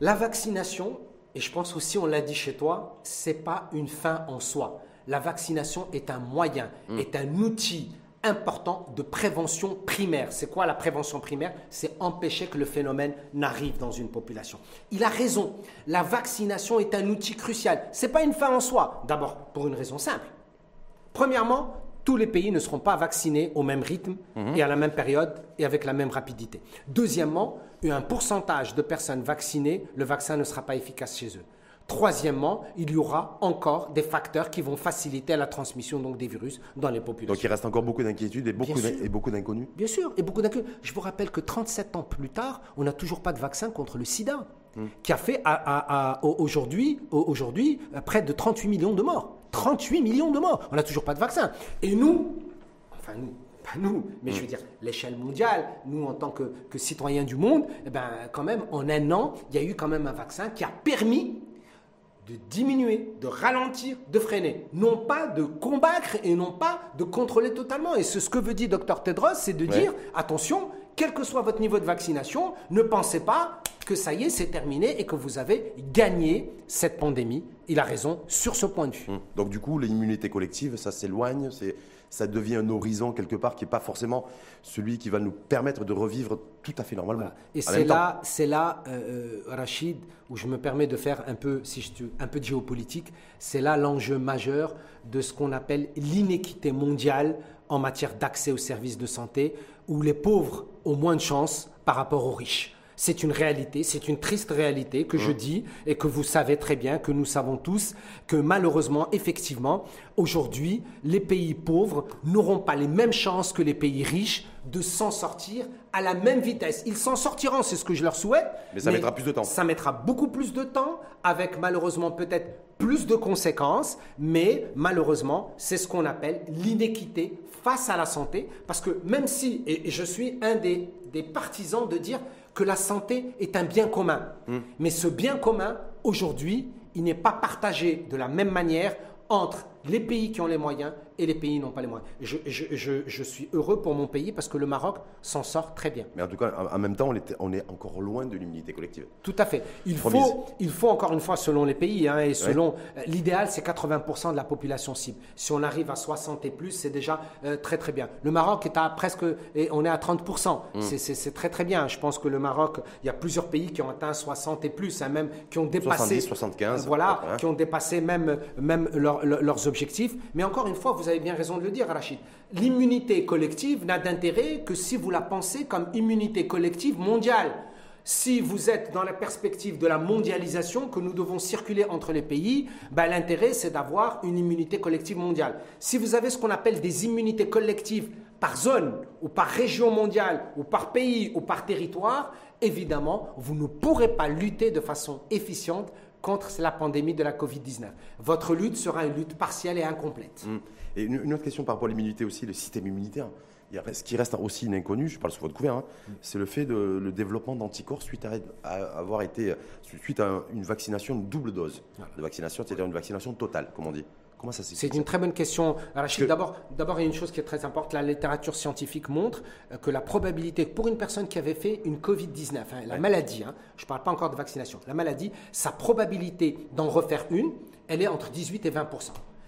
la vaccination, et je pense aussi, on l'a dit chez toi, c'est pas une fin en soi. La vaccination est un moyen, hmm. est un outil important de prévention primaire. C'est quoi la prévention primaire? C'est empêcher que le phénomène n'arrive dans une population. Il a raison. La vaccination est un outil crucial. C'est pas une fin en soi. D'abord, pour une raison simple. Premièrement, tous les pays ne seront pas vaccinés au même rythme et à la même période et avec la même rapidité. Deuxièmement, un pourcentage de personnes vaccinées, le vaccin ne sera pas efficace chez eux. Troisièmement, il y aura encore des facteurs qui vont faciliter la transmission donc, des virus dans les populations. Donc il reste encore beaucoup d'inquiétudes et beaucoup d'inconnus Bien sûr, et beaucoup d'inconnus. Je vous rappelle que 37 ans plus tard, on n'a toujours pas de vaccin contre le sida, hmm. qui a fait aujourd'hui près de 38 millions de morts. 38 millions de morts. On n'a toujours pas de vaccin. Et nous, enfin nous, pas nous, mais je veux dire l'échelle mondiale, nous en tant que, citoyens du monde, eh ben, quand même, en un an, il y a eu quand même un vaccin qui a permis de diminuer, de ralentir, de freiner. Non pas de combattre et non pas de contrôler totalement. Et ce, ce que veut dire Dr Tedros, c'est de dire, attention, quel que soit votre niveau de vaccination, ne pensez pas que ça y est, c'est terminé et que vous avez gagné cette pandémie. Il a raison sur ce point de vue. Hum. Donc du coup, l'immunité collective, ça s'éloigne, ça devient un horizon quelque part qui n'est pas forcément celui qui va nous permettre de revivre tout à fait normalement. Et c'est là, c'est là, euh, euh, Rachid, où je me permets de faire un peu, si je, un peu de géopolitique. C'est là l'enjeu majeur de ce qu'on appelle l'inéquité mondiale en matière d'accès aux services de santé, où les pauvres ont moins de chance par rapport aux riches. C'est une réalité, c'est une triste réalité que je mmh. dis et que vous savez très bien, que nous savons tous, que malheureusement, effectivement, aujourd'hui, les pays pauvres n'auront pas les mêmes chances que les pays riches de s'en sortir à la même vitesse. Ils s'en sortiront, c'est ce que je leur souhaite. Mais ça mettra plus de temps. Ça mettra beaucoup plus de temps, avec malheureusement peut-être plus de conséquences, mais malheureusement, c'est ce qu'on appelle l'inéquité face à la santé, parce que même si, et je suis un des, des partisans de dire que la santé est un bien commun. Hmm. Mais ce bien commun, aujourd'hui, il n'est pas partagé de la même manière entre les pays qui ont les moyens et les pays n'ont pas les moyens. Je, je, je, suis heureux pour mon pays parce que le Maroc s'en sort très bien. Mais en tout cas, en même temps, on est, on est encore loin de l'immunité collective. Tout à fait. Il faut, il faut encore une fois, selon les pays, hein, et selon euh, l'idéal, c'est 80% de la population cible. Si on arrive à 60 et plus, c'est déjà euh, très très bien. Le Maroc est à presque, et on est à 30%. Mm. C'est très très bien. Je pense que le Maroc, il y a plusieurs pays qui ont atteint 60 et plus, hein, même qui ont dépassé, 70, 75, voilà, qui ont dépassé même même leurs objectifs. Mais encore une fois, vous avez bien raison de le dire, Rachid. L'immunité collective n'a d'intérêt que si vous la pensez comme immunité collective mondiale. Si vous êtes dans la perspective de la mondialisation, que nous devons circuler entre les pays, ben l'intérêt c'est d'avoir une immunité collective mondiale. Si vous avez ce qu'on appelle des immunités collectives par zone ou par région mondiale ou par pays ou par territoire, évidemment, vous ne pourrez pas lutter de façon efficiente contre la pandémie de la Covid-19. Votre lutte sera une lutte partielle et incomplète. Mmh. Et une, autre question par rapport à l'immunité aussi, le système immunitaire. Il ce qui reste aussi une inconnue, je parle sous votre couvert, hein, mmh. c'est le fait de le développement d'anticorps suite à, avoir été suite à une vaccination double dose de vaccination, c'est-à-dire une vaccination totale, comme on dit. C'est une très bonne question, Rachid. D'abord, il y a une chose qui est très importante. La littérature scientifique montre euh, que la probabilité pour une personne qui avait fait une Covid-19, hein, la maladie, hein, je ne parle pas encore de vaccination, la maladie, sa probabilité d'en refaire une, elle est entre 18 et 20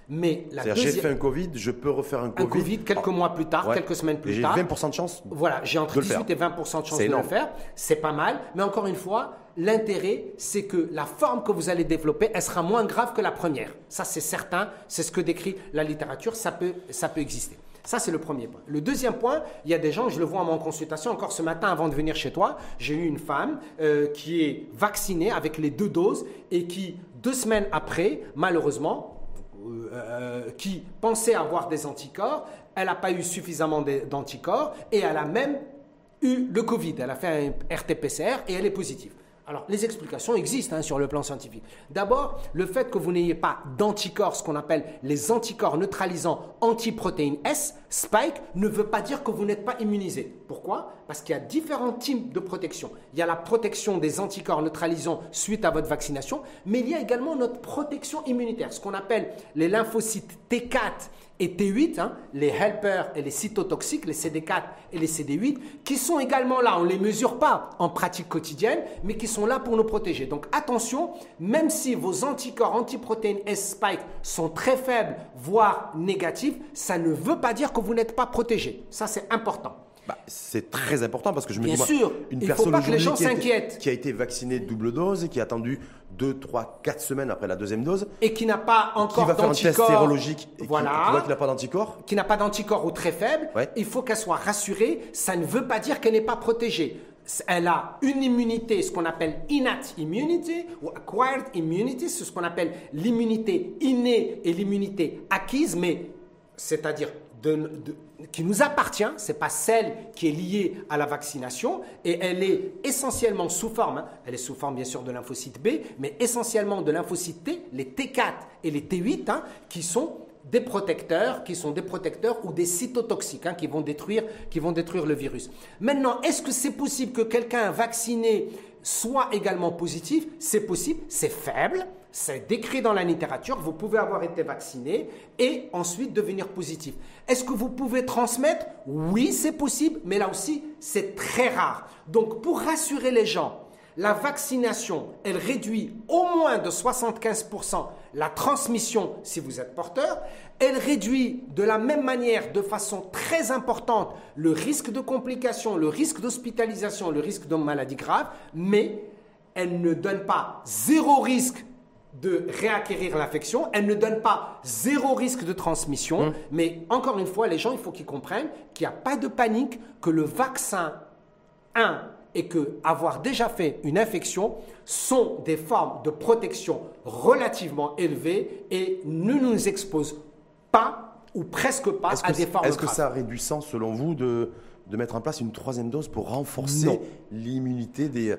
mais la deuxième... j'ai fait un Covid, je peux refaire un Covid. Un Covid quelques mois plus tard, quelques semaines plus tard. J'ai 20% de chance. Voilà, j'ai entre 18 et 20% de chance de le faire. C'est pas mal, mais encore une fois, l'intérêt, c'est que la forme que vous allez développer, elle sera moins grave que la première. Ça, c'est certain. C'est ce que décrit la littérature. Ça peut, ça peut exister. Ça, c'est le premier point. Le deuxième point, il y a des gens, je le vois en mon consultation, encore ce matin avant de venir chez toi, j'ai eu une femme euh, qui est vaccinée avec les deux doses et qui, deux semaines après, malheureusement, euh, euh, qui pensait avoir des anticorps, elle n'a pas eu suffisamment d'anticorps et elle a même eu le Covid. Elle a fait un RT-PCR et elle est positive. Alors, les explications existent hein, sur le plan scientifique. D'abord, le fait que vous n'ayez pas d'anticorps, ce qu'on appelle les anticorps neutralisants antiprotéines S, spike, ne veut pas dire que vous n'êtes pas immunisé. Pourquoi? Parce qu'il y a différents types de protection. Il y a la protection des anticorps neutralisants suite à votre vaccination, mais il y a également notre protection immunitaire, ce qu'on appelle les lymphocytes T4 et T8, hein, les helpers et les cytotoxiques, les CD4 et les CD8, qui sont également là. On ne les mesure pas en pratique quotidienne, mais qui sont là pour nous protéger. Donc attention, même si vos anticorps antiprotéines S-spike sont très faibles, voire négatifs, ça ne veut pas dire que vous n'êtes pas protégé. Ça, c'est important. Bah, c'est très important parce que je me Bien dis, sûr, une il personne faut pas que les gens s'inquiètent. Qui a été vaccinée double dose et qui a attendu 2, 3, 4 semaines après la deuxième dose. Et qui n'a pas encore d'anticorps. Qui va faire un test sérologique et voilà, qui, voit qu'il n'a pas d'anticorps. Qui n'a pas d'anticorps ou très faible. Il faut qu'elle soit rassurée. Ça ne veut pas dire qu'elle n'est pas protégée elle a une immunité, ce qu'on appelle innate immunity ou acquired immunity, c'est ce qu'on appelle l'immunité innée et l'immunité acquise, mais c'est-à-dire qui nous appartient, ce n'est pas celle qui est liée à la vaccination, et elle est essentiellement sous forme, hein, elle est sous forme bien sûr de lymphocyte B, mais essentiellement de lymphocyte T, les T4 et les T8, hein, qui sont des protecteurs, qui sont des protecteurs ou des cytotoxiques, hein, qui, vont détruire, qui vont détruire le virus. Maintenant, est-ce que c'est possible que quelqu'un vacciné soit également positif? C'est possible, c'est faible, c'est décrit dans la littérature, vous pouvez avoir été vacciné et ensuite devenir positif. Est-ce que vous pouvez transmettre? Oui, c'est possible, mais là aussi, c'est très rare. Donc, pour rassurer les gens, la vaccination, elle réduit au moins de 75% la transmission si vous êtes porteur. Elle réduit de la même manière, de façon très importante, le risque de complications, le risque d'hospitalisation, le risque de maladie grave, mais elle ne donne pas zéro risque de réacquérir l'infection, elle ne donne pas zéro risque de transmission, mmh. mais encore une fois, les gens, il faut qu'ils comprennent qu'il n'y a pas de panique, que le vaccin, un, et que avoir déjà fait une infection sont des formes de protection relativement élevées et ne nous exposent pas ou presque pas à des formes Est-ce que ça aurait du sens, selon vous, de, de mettre en place une troisième dose pour renforcer l'immunité des,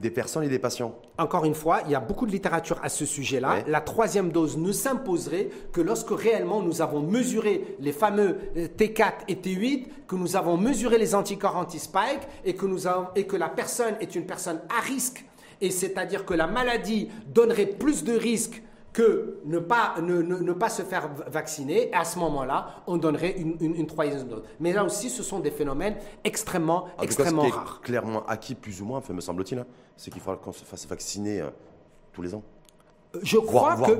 des, personnes et des patients Encore une fois, il y a beaucoup de littérature à ce sujet-là. La troisième dose ne s'imposerait que lorsque réellement nous avons mesuré les fameux euh, T4 et T8, que nous avons mesuré les anticorps anti-spike et, que nous avons, et que la personne est une personne à risque. Et c'est-à-dire que la maladie donnerait plus de risques que ne pas, ne, ne, pas se faire vacciner, à ce moment-là, on donnerait une, une, troisième dose. Mais là aussi, ce sont des phénomènes extrêmement, extrêmement ce qui rares. Est clairement acquis, plus ou moins, me semble-t-il, hein, c'est qu'il faudra qu'on se fasse vacciner euh, tous les ans. Je crois, que,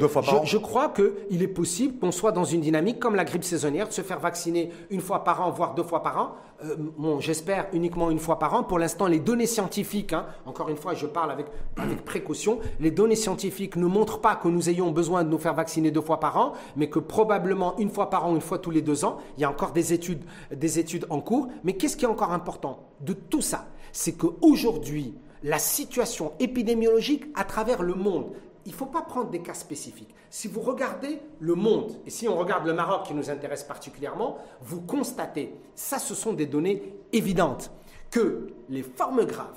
je, crois qu'il est possible qu'on soit dans une dynamique comme la grippe saisonnière, de se faire vacciner une fois par an, voire deux fois par an. Euh, bon, J'espère uniquement une fois par an. Pour l'instant, les données scientifiques, hein, encore une fois, je parle avec, avec précaution, les données scientifiques ne montrent pas que nous ayons besoin de nous faire vacciner deux fois par an, mais que probablement une fois par an, une fois tous les deux ans, il y a encore des études, des études en cours. Mais qu'est-ce qui est encore important de tout ça? C'est qu'aujourd'hui, la situation épidémiologique à travers le monde, il ne faut pas prendre des cas spécifiques. Si vous regardez le monde, et si on regarde le Maroc qui nous intéresse particulièrement, vous constatez, ça ce sont des données évidentes, que les formes graves,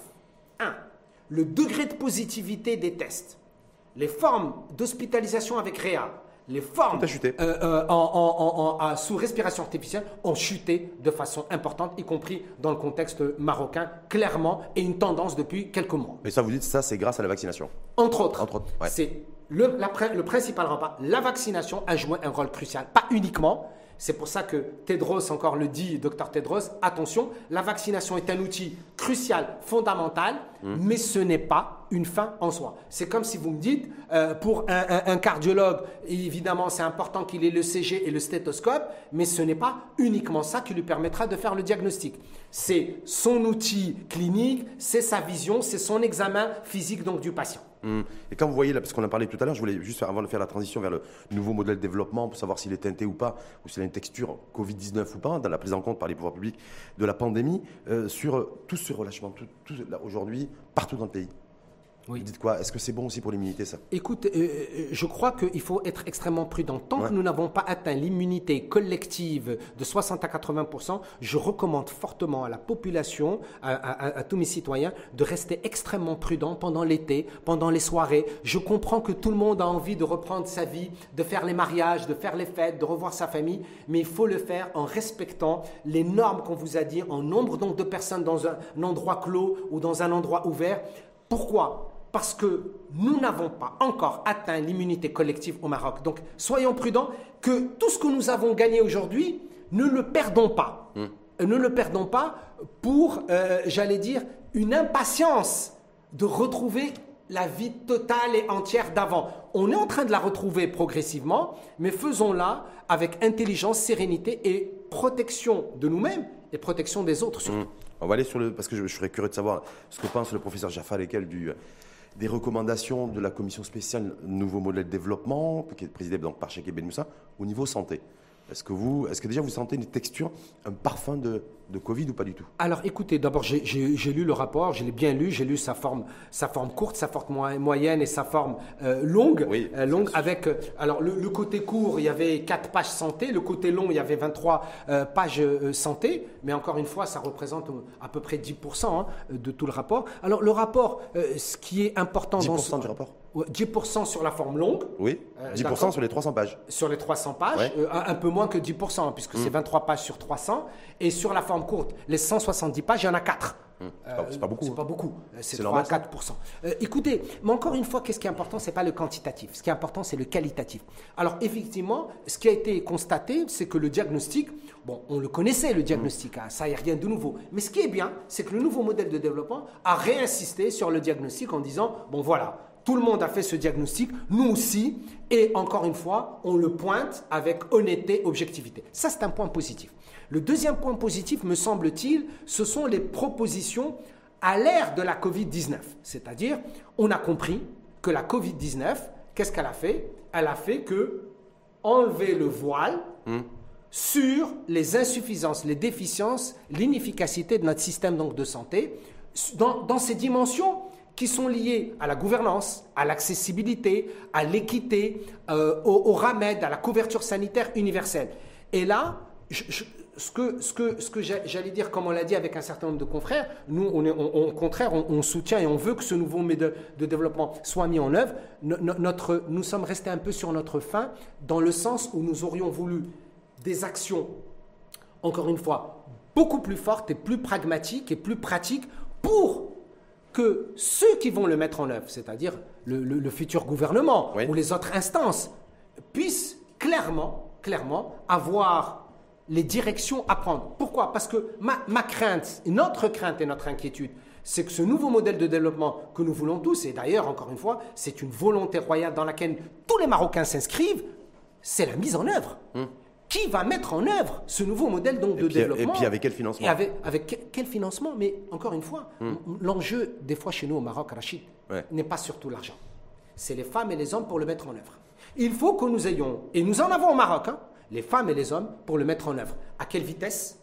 1. Le degré de positivité des tests, les formes d'hospitalisation avec réa, les formes euh, euh, en, sous respiration artificielle ont chuté de façon importante, y compris dans le contexte marocain, clairement, et une tendance depuis quelques mois. Mais ça, vous dites, ça, c'est grâce à la vaccination Entre autres. Entre autres C'est le, le principal rempart. La vaccination a joué un rôle crucial. Pas uniquement, c'est pour ça que Tedros encore le dit, docteur Tedros, attention, la vaccination est un outil crucial, fondamental, mmh. mais ce n'est pas une fin en soi. C'est comme si vous me dites, euh, pour un, cardiologue, évidemment, c'est important qu'il ait le CG et le stéthoscope, mais ce n'est pas uniquement ça qui lui permettra de faire le diagnostic. C'est son outil clinique, c'est sa vision, c'est son examen physique donc du patient. Hum. Et quand vous voyez, là, parce qu'on en parlait tout à l'heure, je voulais juste, avant de faire la transition vers le nouveau modèle de développement, pour savoir s'il est teinté ou pas, ou s'il a une texture Covid-19 ou pas, dans la prise en compte par les pouvoirs publics de la pandémie, euh, sur tout ce relâchement, aujourd'hui, partout dans le pays. Oui. Dites quoi Est-ce que c'est bon aussi pour l'immunité, ça? Écoute, euh, euh, je crois qu'il faut être extrêmement prudent. Tant que nous n'avons pas atteint l'immunité collective de 60 à 80% je recommande fortement à la population, à, tous mes citoyens, de rester extrêmement prudent pendant l'été, pendant les soirées. Je comprends que tout le monde a envie de reprendre sa vie, de faire les mariages, de faire les fêtes, de revoir sa famille, mais il faut le faire en respectant les normes qu'on vous a dit, en nombre donc de personnes dans un endroit clos ou dans un endroit ouvert. Pourquoi? Parce que nous n'avons pas encore atteint l'immunité collective au Maroc. Donc soyons prudents que tout ce que nous avons gagné aujourd'hui, ne le perdons pas. Hmm. Ne le perdons pas pour, euh, j'allais dire, une impatience de retrouver la vie totale et entière d'avant. On est en train de la retrouver progressivement, mais faisons-la avec intelligence, sérénité et protection de nous-mêmes et protection des autres surtout. Hmm. On va aller sur le... Parce que je, serais curieux de savoir ce que pense le professeur Jaffa Lequel du des recommandations de la commission spéciale Nouveau modèle de développement, qui est présidée par Cheikh Ben Moussa, au niveau santé. Est-ce que, vous, est-ce que déjà vous sentez une texture, un parfum de, de Covid ou pas du tout? Alors écoutez, d'abord j'ai, lu le rapport, je l'ai bien lu, j'ai lu sa forme, sa forme courte, sa forme moyenne et sa forme euh, longue. Oui, euh, longue avec, euh, alors le, côté court, il y avait 4 pages santé, le côté long, il y avait 23 pages santé, mais encore une fois, ça représente à peu près 10% hein, de tout le rapport. Alors le rapport, ce qui est important 10% dans ce... du rapport? 10% sur la forme longue. Oui, 10% euh, sur les 300 pages. Sur les 300 pages, euh, un, peu moins que 10%, hein, puisque c'est 23 mm. pages sur 300. Et sur la forme courte, les 170 pages, il y en a 4. Mm. c'est pas beaucoup. C'est pas beaucoup. C'est 3 à 4%. écoutez, mais encore une fois, qu'est-ce qui est important? C'est pas le quantitatif. Ce qui est important, c'est le qualitatif. Alors, effectivement, ce qui a été constaté, c'est que le diagnostic, bon, on le connaissait, le diagnostic, hein, ça, il n'y a rien de nouveau. Mais ce qui est bien, c'est que le nouveau modèle de développement a réinsisté sur le diagnostic en disant, bon, voilà, Tout le monde a fait ce diagnostic, nous aussi, et encore une fois, on le pointe avec honnêteté, objectivité. Ça, c'est un point positif. Le deuxième point positif, me semble-t-il, ce sont les propositions à l'ère de la Covid-19. C'est-à-dire, on a compris que la Covid-19, qu'est-ce qu'elle a fait? Elle a fait que enlever le voile hmm. sur les insuffisances, les déficiences, l'inefficacité de notre système donc, de santé dans, dans ces dimensions qui sont liées à la gouvernance, à l'accessibilité, à l'équité, euh, au, RAMED, à la couverture sanitaire universelle. Et là, ce que, j'allais dire, comme on l'a dit avec un certain nombre de confrères, nous, au contraire, on, soutient et on veut que ce nouveau modèle de développement soit mis en œuvre. notre, nous sommes restés un peu sur notre fin, dans le sens où nous aurions voulu des actions, encore une fois, beaucoup plus fortes et plus pragmatiques et plus pratiques pour que ceux qui vont le mettre en œuvre, c'est-à-dire le, futur gouvernement ou les autres instances, puissent clairement, clairement avoir les directions à prendre. Pourquoi? Parce que ma, ma, crainte, notre crainte et notre inquiétude, c'est que ce nouveau modèle de développement que nous voulons tous, et d'ailleurs, encore une fois, c'est une volonté royale dans laquelle tous les Marocains s'inscrivent, c'est la mise en œuvre. Hum qui va mettre en œuvre ce nouveau modèle donc, de développement Et puis avec quel financement Et avec, quel financement Mais encore une fois, hmm. l'enjeu, des fois chez nous au Maroc, Rachid, n'est pas surtout l'argent. C'est les femmes et les hommes pour le mettre en œuvre. Il faut que nous ayons, et nous en avons au Maroc, hein, les femmes et les hommes pour le mettre en œuvre. À quelle vitesse?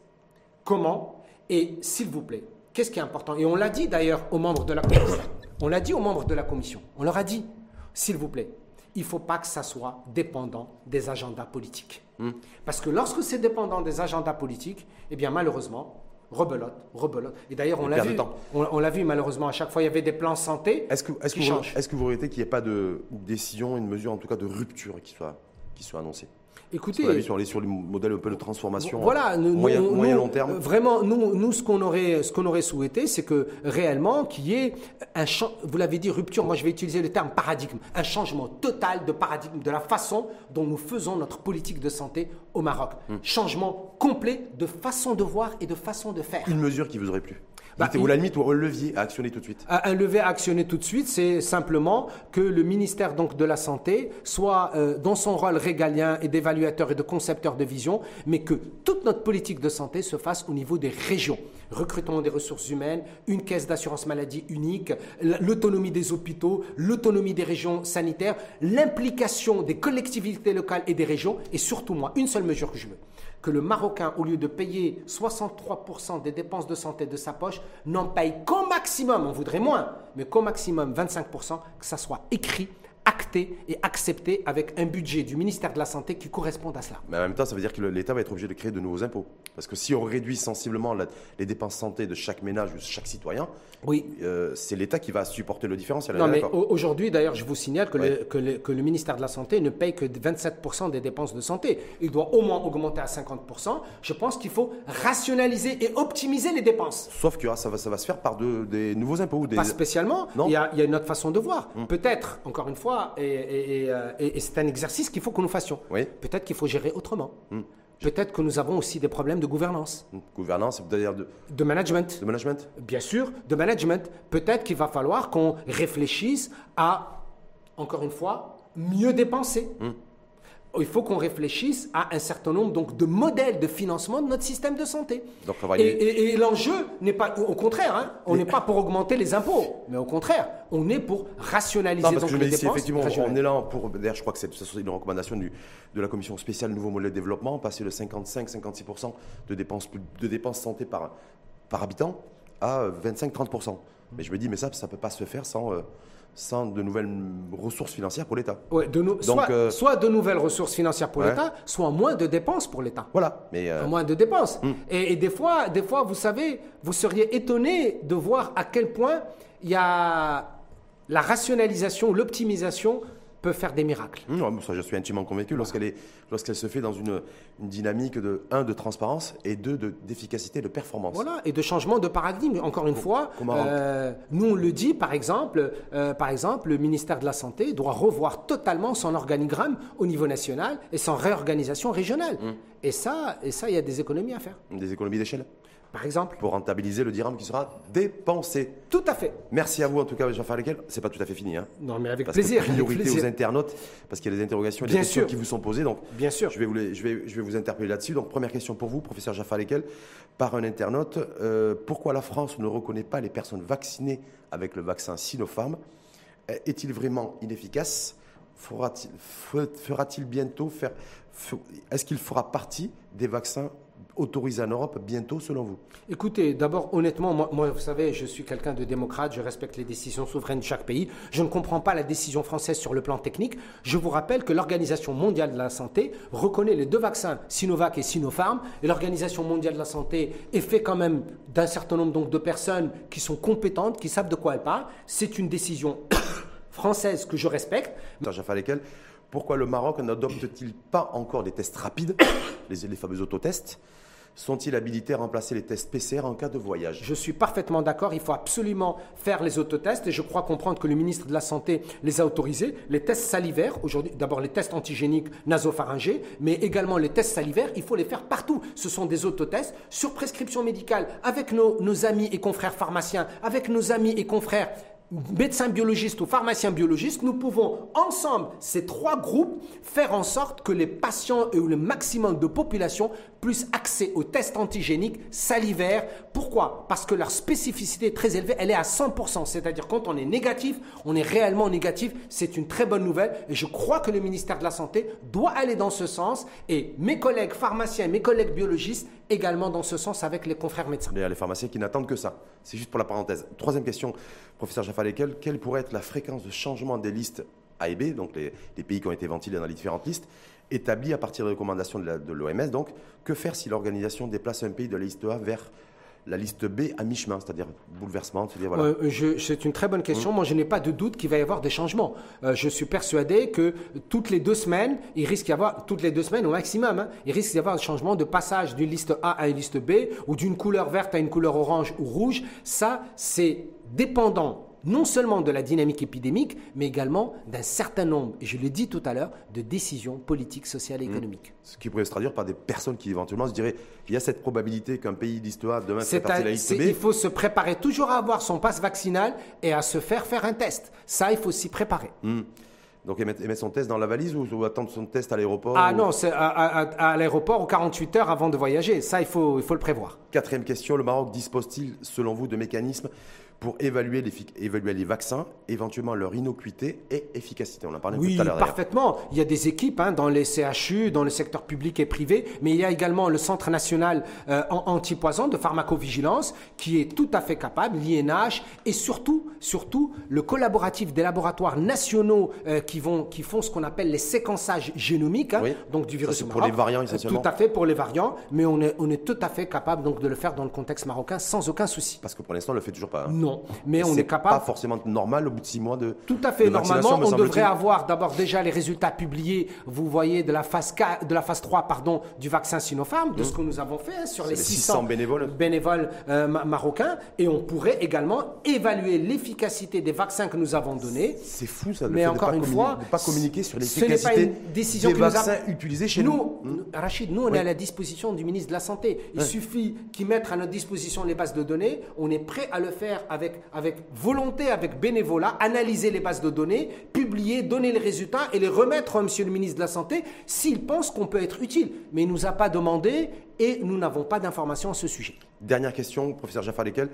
Comment? Et s'il vous plaît, qu'est-ce qui est important? Et on l'a dit d'ailleurs aux membres de la commission. On l'a dit aux membres de la commission. On leur a dit, s'il vous plaît, il ne faut pas que ça soit dépendant des agendas politiques. Hmm. Parce que lorsque c'est dépendant des agendas politiques, eh bien malheureusement, rebelote, rebelote. Et d'ailleurs, on l'a vu, on, l'a vu malheureusement, à chaque fois, il y avait des plans santé est-ce que, est-ce qui changent. Est-ce que vous regrettez qu'il n'y ait pas de décision, une mesure en tout cas de rupture qui soit, qui soit annoncée? Écoutez, on est sur le modèle un peu de transformation voilà, moyen, long terme. Vraiment, nous, nous ce qu'on aurait, ce qu'on aurait souhaité, c'est que réellement qu'il y ait un vous l'avez dit, rupture. Moi, je vais utiliser le terme paradigme, un changement total de paradigme de la façon dont nous faisons notre politique de santé au Maroc. Hmm. Changement complet de façon de voir et de façon de faire. Une mesure qui vous aurait plu bah, ou la limite, ou un levier à actionner tout de suite Un levier à actionner tout de suite, c'est simplement que le ministère donc, de la Santé soit euh, dans son rôle régalien et d'évaluateur et de concepteur de vision, mais que toute notre politique de santé se fasse au niveau des régions. Recrutement des ressources humaines, une caisse d'assurance maladie unique, l'autonomie des hôpitaux, l'autonomie des régions sanitaires, l'implication des collectivités locales et des régions, et surtout moi, une seule mesure que je veux que le Marocain, au lieu de payer 63% des dépenses de santé de sa poche, n'en paye qu'au maximum, on voudrait moins, mais qu'au maximum 25%, que ça soit écrit acté et accepté avec un budget du ministère de la Santé qui corresponde à cela. Mais en même temps, ça veut dire que l'État va être obligé de créer de nouveaux impôts. Parce que si on réduit sensiblement les dépenses santé de chaque ménage ou de chaque citoyen, oui. Euh, c'est l'État qui va supporter le différentiel. Non, mais aujourd'hui, d'ailleurs, je vous signale que, le, que, le, ministère de la Santé ne paye que 27% des dépenses de santé. Il doit au moins augmenter à 50%. Je pense qu'il faut rationaliser et optimiser les dépenses. Sauf que ça, va, ça va se faire par de, des nouveaux impôts. Des... Pas spécialement. Non. Il, y a, il y a une autre façon de voir. Hum. Peut-être, encore une fois, euh, et, c'est un exercice qu'il faut que nous fassions. Peut-être qu'il faut gérer autrement. Hmm. Peut-être que nous avons aussi des problèmes de gouvernance. Hmm. Gouvernance, c'est-à-dire de... De management. De management Bien sûr, de management. Peut-être qu'il va falloir qu'on réfléchisse à, encore une fois, mieux dépenser. Hmm il faut qu'on réfléchisse à un certain nombre donc, de modèles de financement de notre système de santé. et, l'enjeu n'est pas, au contraire, hein, on n'est pas pour augmenter les impôts, mais au contraire, on est pour rationaliser donc, les dépenses. effectivement, on est là pour, d'ailleurs, je crois que c'est une recommandation du, de la commission spéciale Nouveau modèle de développement, passer de 55-56% de dépenses, de dépenses santé par, par habitant à 25-30%. Mais je me dis, mais ça, ça ne peut pas se faire sans... Euh, sans de nouvelles ressources financières pour l'État. soit, euh, soit, de nouvelles ressources financières pour l'État, soit moins de dépenses pour l'État. Voilà. Mais euh, Moins de dépenses. Hmm. Et, des, fois, des fois, vous savez, vous seriez étonné de voir à quel point il y a la rationalisation, l'optimisation peut faire des miracles. Non, ça, je suis intimement convaincu lorsqu'elle est, lorsqu'elle se fait dans une, une, dynamique de un de transparence et deux de d'efficacité, de performance. Voilà, et de changement de paradigme. Encore une fois, euh, nous on le dit par exemple, euh, par exemple, le ministère de la santé doit revoir totalement son organigramme au niveau national et son réorganisation régionale. Hum. Et ça, et ça, il y a des économies à faire. Des économies d'échelle par exemple. Pour rentabiliser le dirham qui sera dépensé. Tout à fait. Merci à vous en tout cas, Jean-François Lequel. C'est pas tout à fait fini. Hein. Non, mais avec plaisir. priorité aux internautes, parce qu'il y a des interrogations et des questions qui vous sont posées. Donc, Bien sûr. Je vais vous, interpeller là-dessus. Donc, première question pour vous, professeur Jaffa Lequel, par un internaute. Euh, pourquoi la France ne reconnaît pas les personnes vaccinées avec le vaccin Sinopharm? Est-il vraiment inefficace? Fera-t-il bientôt faire. Est-ce qu'il fera partie des vaccins autorisé en Europe bientôt, selon vous Écoutez, d'abord, honnêtement, moi, vous savez, je suis quelqu'un de démocrate, je respecte les décisions souveraines de chaque pays. Je ne comprends pas la décision française sur le plan technique. Je vous rappelle que l'Organisation mondiale de la santé reconnaît les deux vaccins, Sinovac et Sinopharm, et l'Organisation mondiale de la santé est fait quand même d'un certain nombre donc, de personnes qui sont compétentes, qui savent de quoi elles parlent. C'est une décision française que je respecte. Pourquoi le Maroc n'adopte-t-il pas encore des tests rapides, les, fameux autotests? Sont-ils habilités à remplacer les tests PCR en cas de voyage? Je suis parfaitement d'accord. Il faut absolument faire les autotests et je crois comprendre que le ministre de la Santé les a autorisés. Les tests salivaires, aujourd'hui, d'abord les tests antigéniques nasopharyngés, mais également les tests salivaires, il faut les faire partout. Ce sont des autotests sur prescription médicale avec nos amis et confrères pharmaciens, avec nos amis et confrères médecins biologistes ou pharmaciens biologistes, nous pouvons ensemble, ces trois groupes, faire en sorte que les patients et le maximum de population puissent accès aux tests antigéniques salivaires. Pourquoi? Parce que leur spécificité est très élevée, elle est à 100%. C'est-à-dire quand on est négatif, on est réellement négatif. C'est une très bonne nouvelle et je crois que le ministère de la Santé doit aller dans ce sens et mes collègues pharmaciens, mes collègues biologistes également dans ce sens avec les confrères médecins. A les pharmaciens qui n'attendent que ça. C'est juste pour la parenthèse. Troisième question, professeur Jaffa quelle pourrait être la fréquence de changement des listes A et B, donc les, pays qui ont été ventilés dans les différentes listes, établies à partir des recommandations de l'OMS. Donc, que faire si l'organisation déplace un pays de la liste A vers la liste B à mi-chemin, c'est-à-dire bouleversement voilà. C'est une très bonne question. Mmh. Moi, je n'ai pas de doute qu'il va y avoir des changements. Euh, je suis persuadé que toutes les deux semaines, il risque d'y avoir, toutes les deux semaines au maximum, hein, il risque d'y avoir un changement de passage d'une liste A à une liste B ou d'une couleur verte à une couleur orange ou rouge. Ça, c'est dépendant non seulement de la dynamique épidémique, mais également d'un certain nombre, et je l'ai dit tout à l'heure, de décisions politiques, sociales et mmh. économiques. Ce qui pourrait se traduire par des personnes qui éventuellement se diraient il y a cette probabilité qu'un pays d'histoire demain partie de la liste B. Il faut se préparer toujours à avoir son passe vaccinal et à se faire faire un test. Ça, il faut s'y préparer. Mmh. Donc mettre, son test dans la valise ou, attendre son test à l'aéroport Ah non, c'est à, l'aéroport aux 48 heures avant de voyager. Ça, il faut, il faut le prévoir. Quatrième question, le Maroc dispose-t-il, selon vous, de mécanismes pour évaluer les, évaluer les vaccins, éventuellement leur innocuité et efficacité. On en parlait tout à l'heure. Oui, parfaitement. Il y a des équipes hein, dans les CHU, dans le secteur public et privé, mais il y a également le Centre national euh, antipoison de pharmacovigilance qui est tout à fait capable, l'INH, et surtout, surtout le collaboratif des laboratoires nationaux euh, qui, vont, qui font ce qu'on appelle les séquençages génomiques, hein, donc du virus. pour les variants essentiellement. Tout à fait pour les variants, mais on est, on est tout à fait capable donc de le faire dans le contexte marocain sans aucun souci. Parce que pour l'instant, on le fait toujours pas. Hein. Non, mais on est, capable. Pas forcément normal au bout de six mois de. Tout à fait. Normalement, on devrait avoir d'abord déjà les résultats publiés. Vous voyez de la phase 4, de la phase 3, pardon, du vaccin Sinopharm, de ce que nous avons fait hein, sur les, 600, bénévoles, bénévoles euh, marocains, et on pourrait également évaluer l'efficacité des vaccins que nous avons donnés. C'est fou ça. mais encore une fois, pas communiquer sur l'efficacité des vaccins utilisés chez nous. nous. Rachid, nous on est à la disposition du ministre de la santé. Il suffit qu'il mette à notre disposition les bases de données. On est prêt à le faire avec, avec volonté, avec bénévolat, analyser les bases de données, publier, donner les résultats et les remettre à Monsieur le ministre de la Santé s'il pense qu'on peut être utile. Mais il ne nous a pas demandé et nous n'avons pas d'informations à ce sujet. Dernière question, professeur Jaffa Lekel.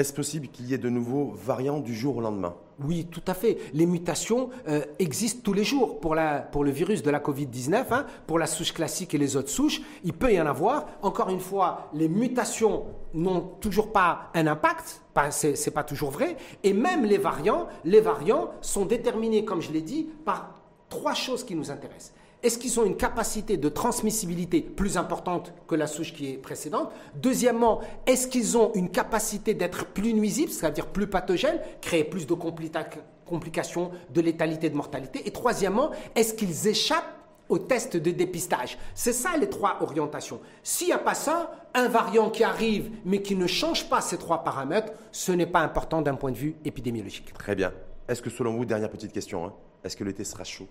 Est-ce possible qu'il y ait de nouveaux variants du jour au lendemain? Oui, tout à fait. Les mutations euh, existent tous les jours. Pour, le virus de la Covid-19, hein, pour la souche classique et les autres souches, il peut y en avoir. Encore une fois, les mutations n'ont toujours pas un impact. Ce n'est pas toujours vrai. Et même les variants, les variants sont déterminés, comme je l'ai dit, par trois choses qui nous intéressent Est-ce qu'ils ont une capacité de transmissibilité plus importante que la souche qui est précédente? Deuxièmement, est-ce qu'ils ont une capacité d'être plus nuisibles, c'est-à-dire plus pathogènes, créer plus de complications, de létalité, de mortalité? Et troisièmement, est-ce qu'ils échappent au test de dépistage? C'est ça les trois orientations. S'il n'y a pas ça, un variant qui arrive mais qui ne change pas ces trois paramètres, ce n'est pas important d'un point de vue épidémiologique. Très bien. Est-ce que selon vous, dernière petite question, hein, est-ce que l'été sera chaud?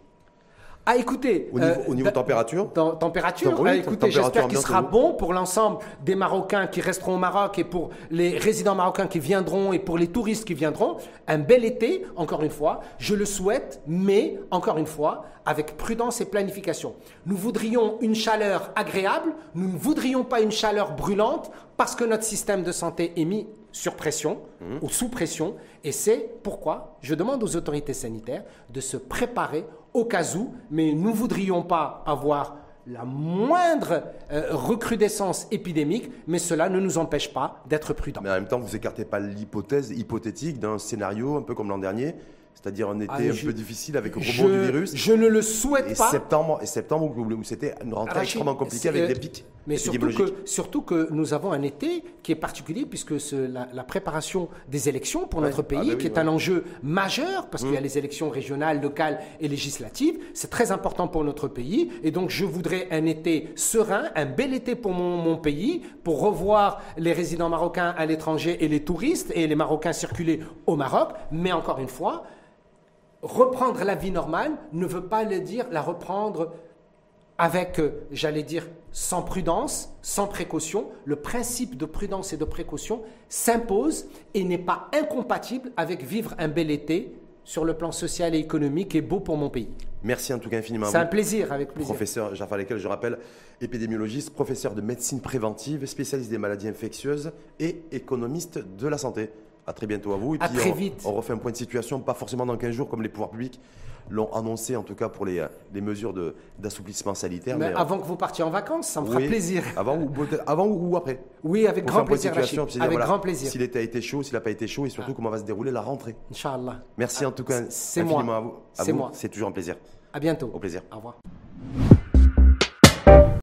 Ah, écoutez. Au niveau, euh, température Température, ah, écoutez, j'espère qu'il sera bon pour l'ensemble des Marocains qui resteront au Maroc et pour les résidents marocains qui viendront et pour les touristes qui viendront. Un bel été, encore une fois, je le souhaite, mais, encore une fois, avec prudence et planification. Nous voudrions une chaleur agréable, nous ne voudrions pas une chaleur brûlante parce que notre système de santé est mis sur pression mmh. ou sous pression. Et c'est pourquoi je demande aux autorités sanitaires de se préparer au cas où, mais nous ne voudrions pas avoir la moindre euh, recrudescence épidémique, mais cela ne nous empêche pas d'être prudents. Mais en même temps, vous écartez pas l'hypothèse hypothétique d'un scénario un peu comme l'an dernier, c'est-à-dire un été ah, un peu difficile avec le rebond du virus. Je ne le souhaite pas. Septembre, et septembre, où c'était une rentrée extrêmement compliquée avec des pics. Mais surtout que, surtout que nous avons un été qui est particulier puisque la, préparation des élections pour notre pays, ah, bah qui est un enjeu majeur parce qu'il y a mmh. les élections régionales, locales et législatives, c'est très important pour notre pays. Et donc je voudrais un été serein, un bel été pour mon, mon pays, pour revoir les résidents marocains à l'étranger et les touristes et les Marocains circuler au Maroc. Mais encore une fois, reprendre la vie normale ne veut pas le dire la reprendre avec, euh, j'allais dire, sans prudence, sans précaution. Le principe de prudence et de précaution s'impose et n'est pas incompatible avec vivre un bel été sur le plan social et économique et beau pour mon pays. Merci en tout cas infiniment. C'est un plaisir, avec plaisir. Professeur Jafar Lekel, je rappelle, épidémiologiste, professeur de médecine préventive, spécialiste des maladies infectieuses et économiste de la santé. À très bientôt à vous. Et à très vite. On refait un point de situation, pas forcément dans 15 jours comme les pouvoirs publics l'ont annoncé, en tout cas pour les, les mesures d'assouplissement sanitaire. Mais, avant que vous partiez en vacances, ça me fera plaisir. Avant ou, avant ou après Oui, avec grand plaisir. Avec grand plaisir. Si l'été a été chaud, s'il n'a pas été chaud, et surtout ah. comment va se dérouler la rentrée. Inch'Allah. Merci en tout cas. C'est moi. C'est moi. C'est toujours un plaisir. À bientôt. Au plaisir. Au revoir.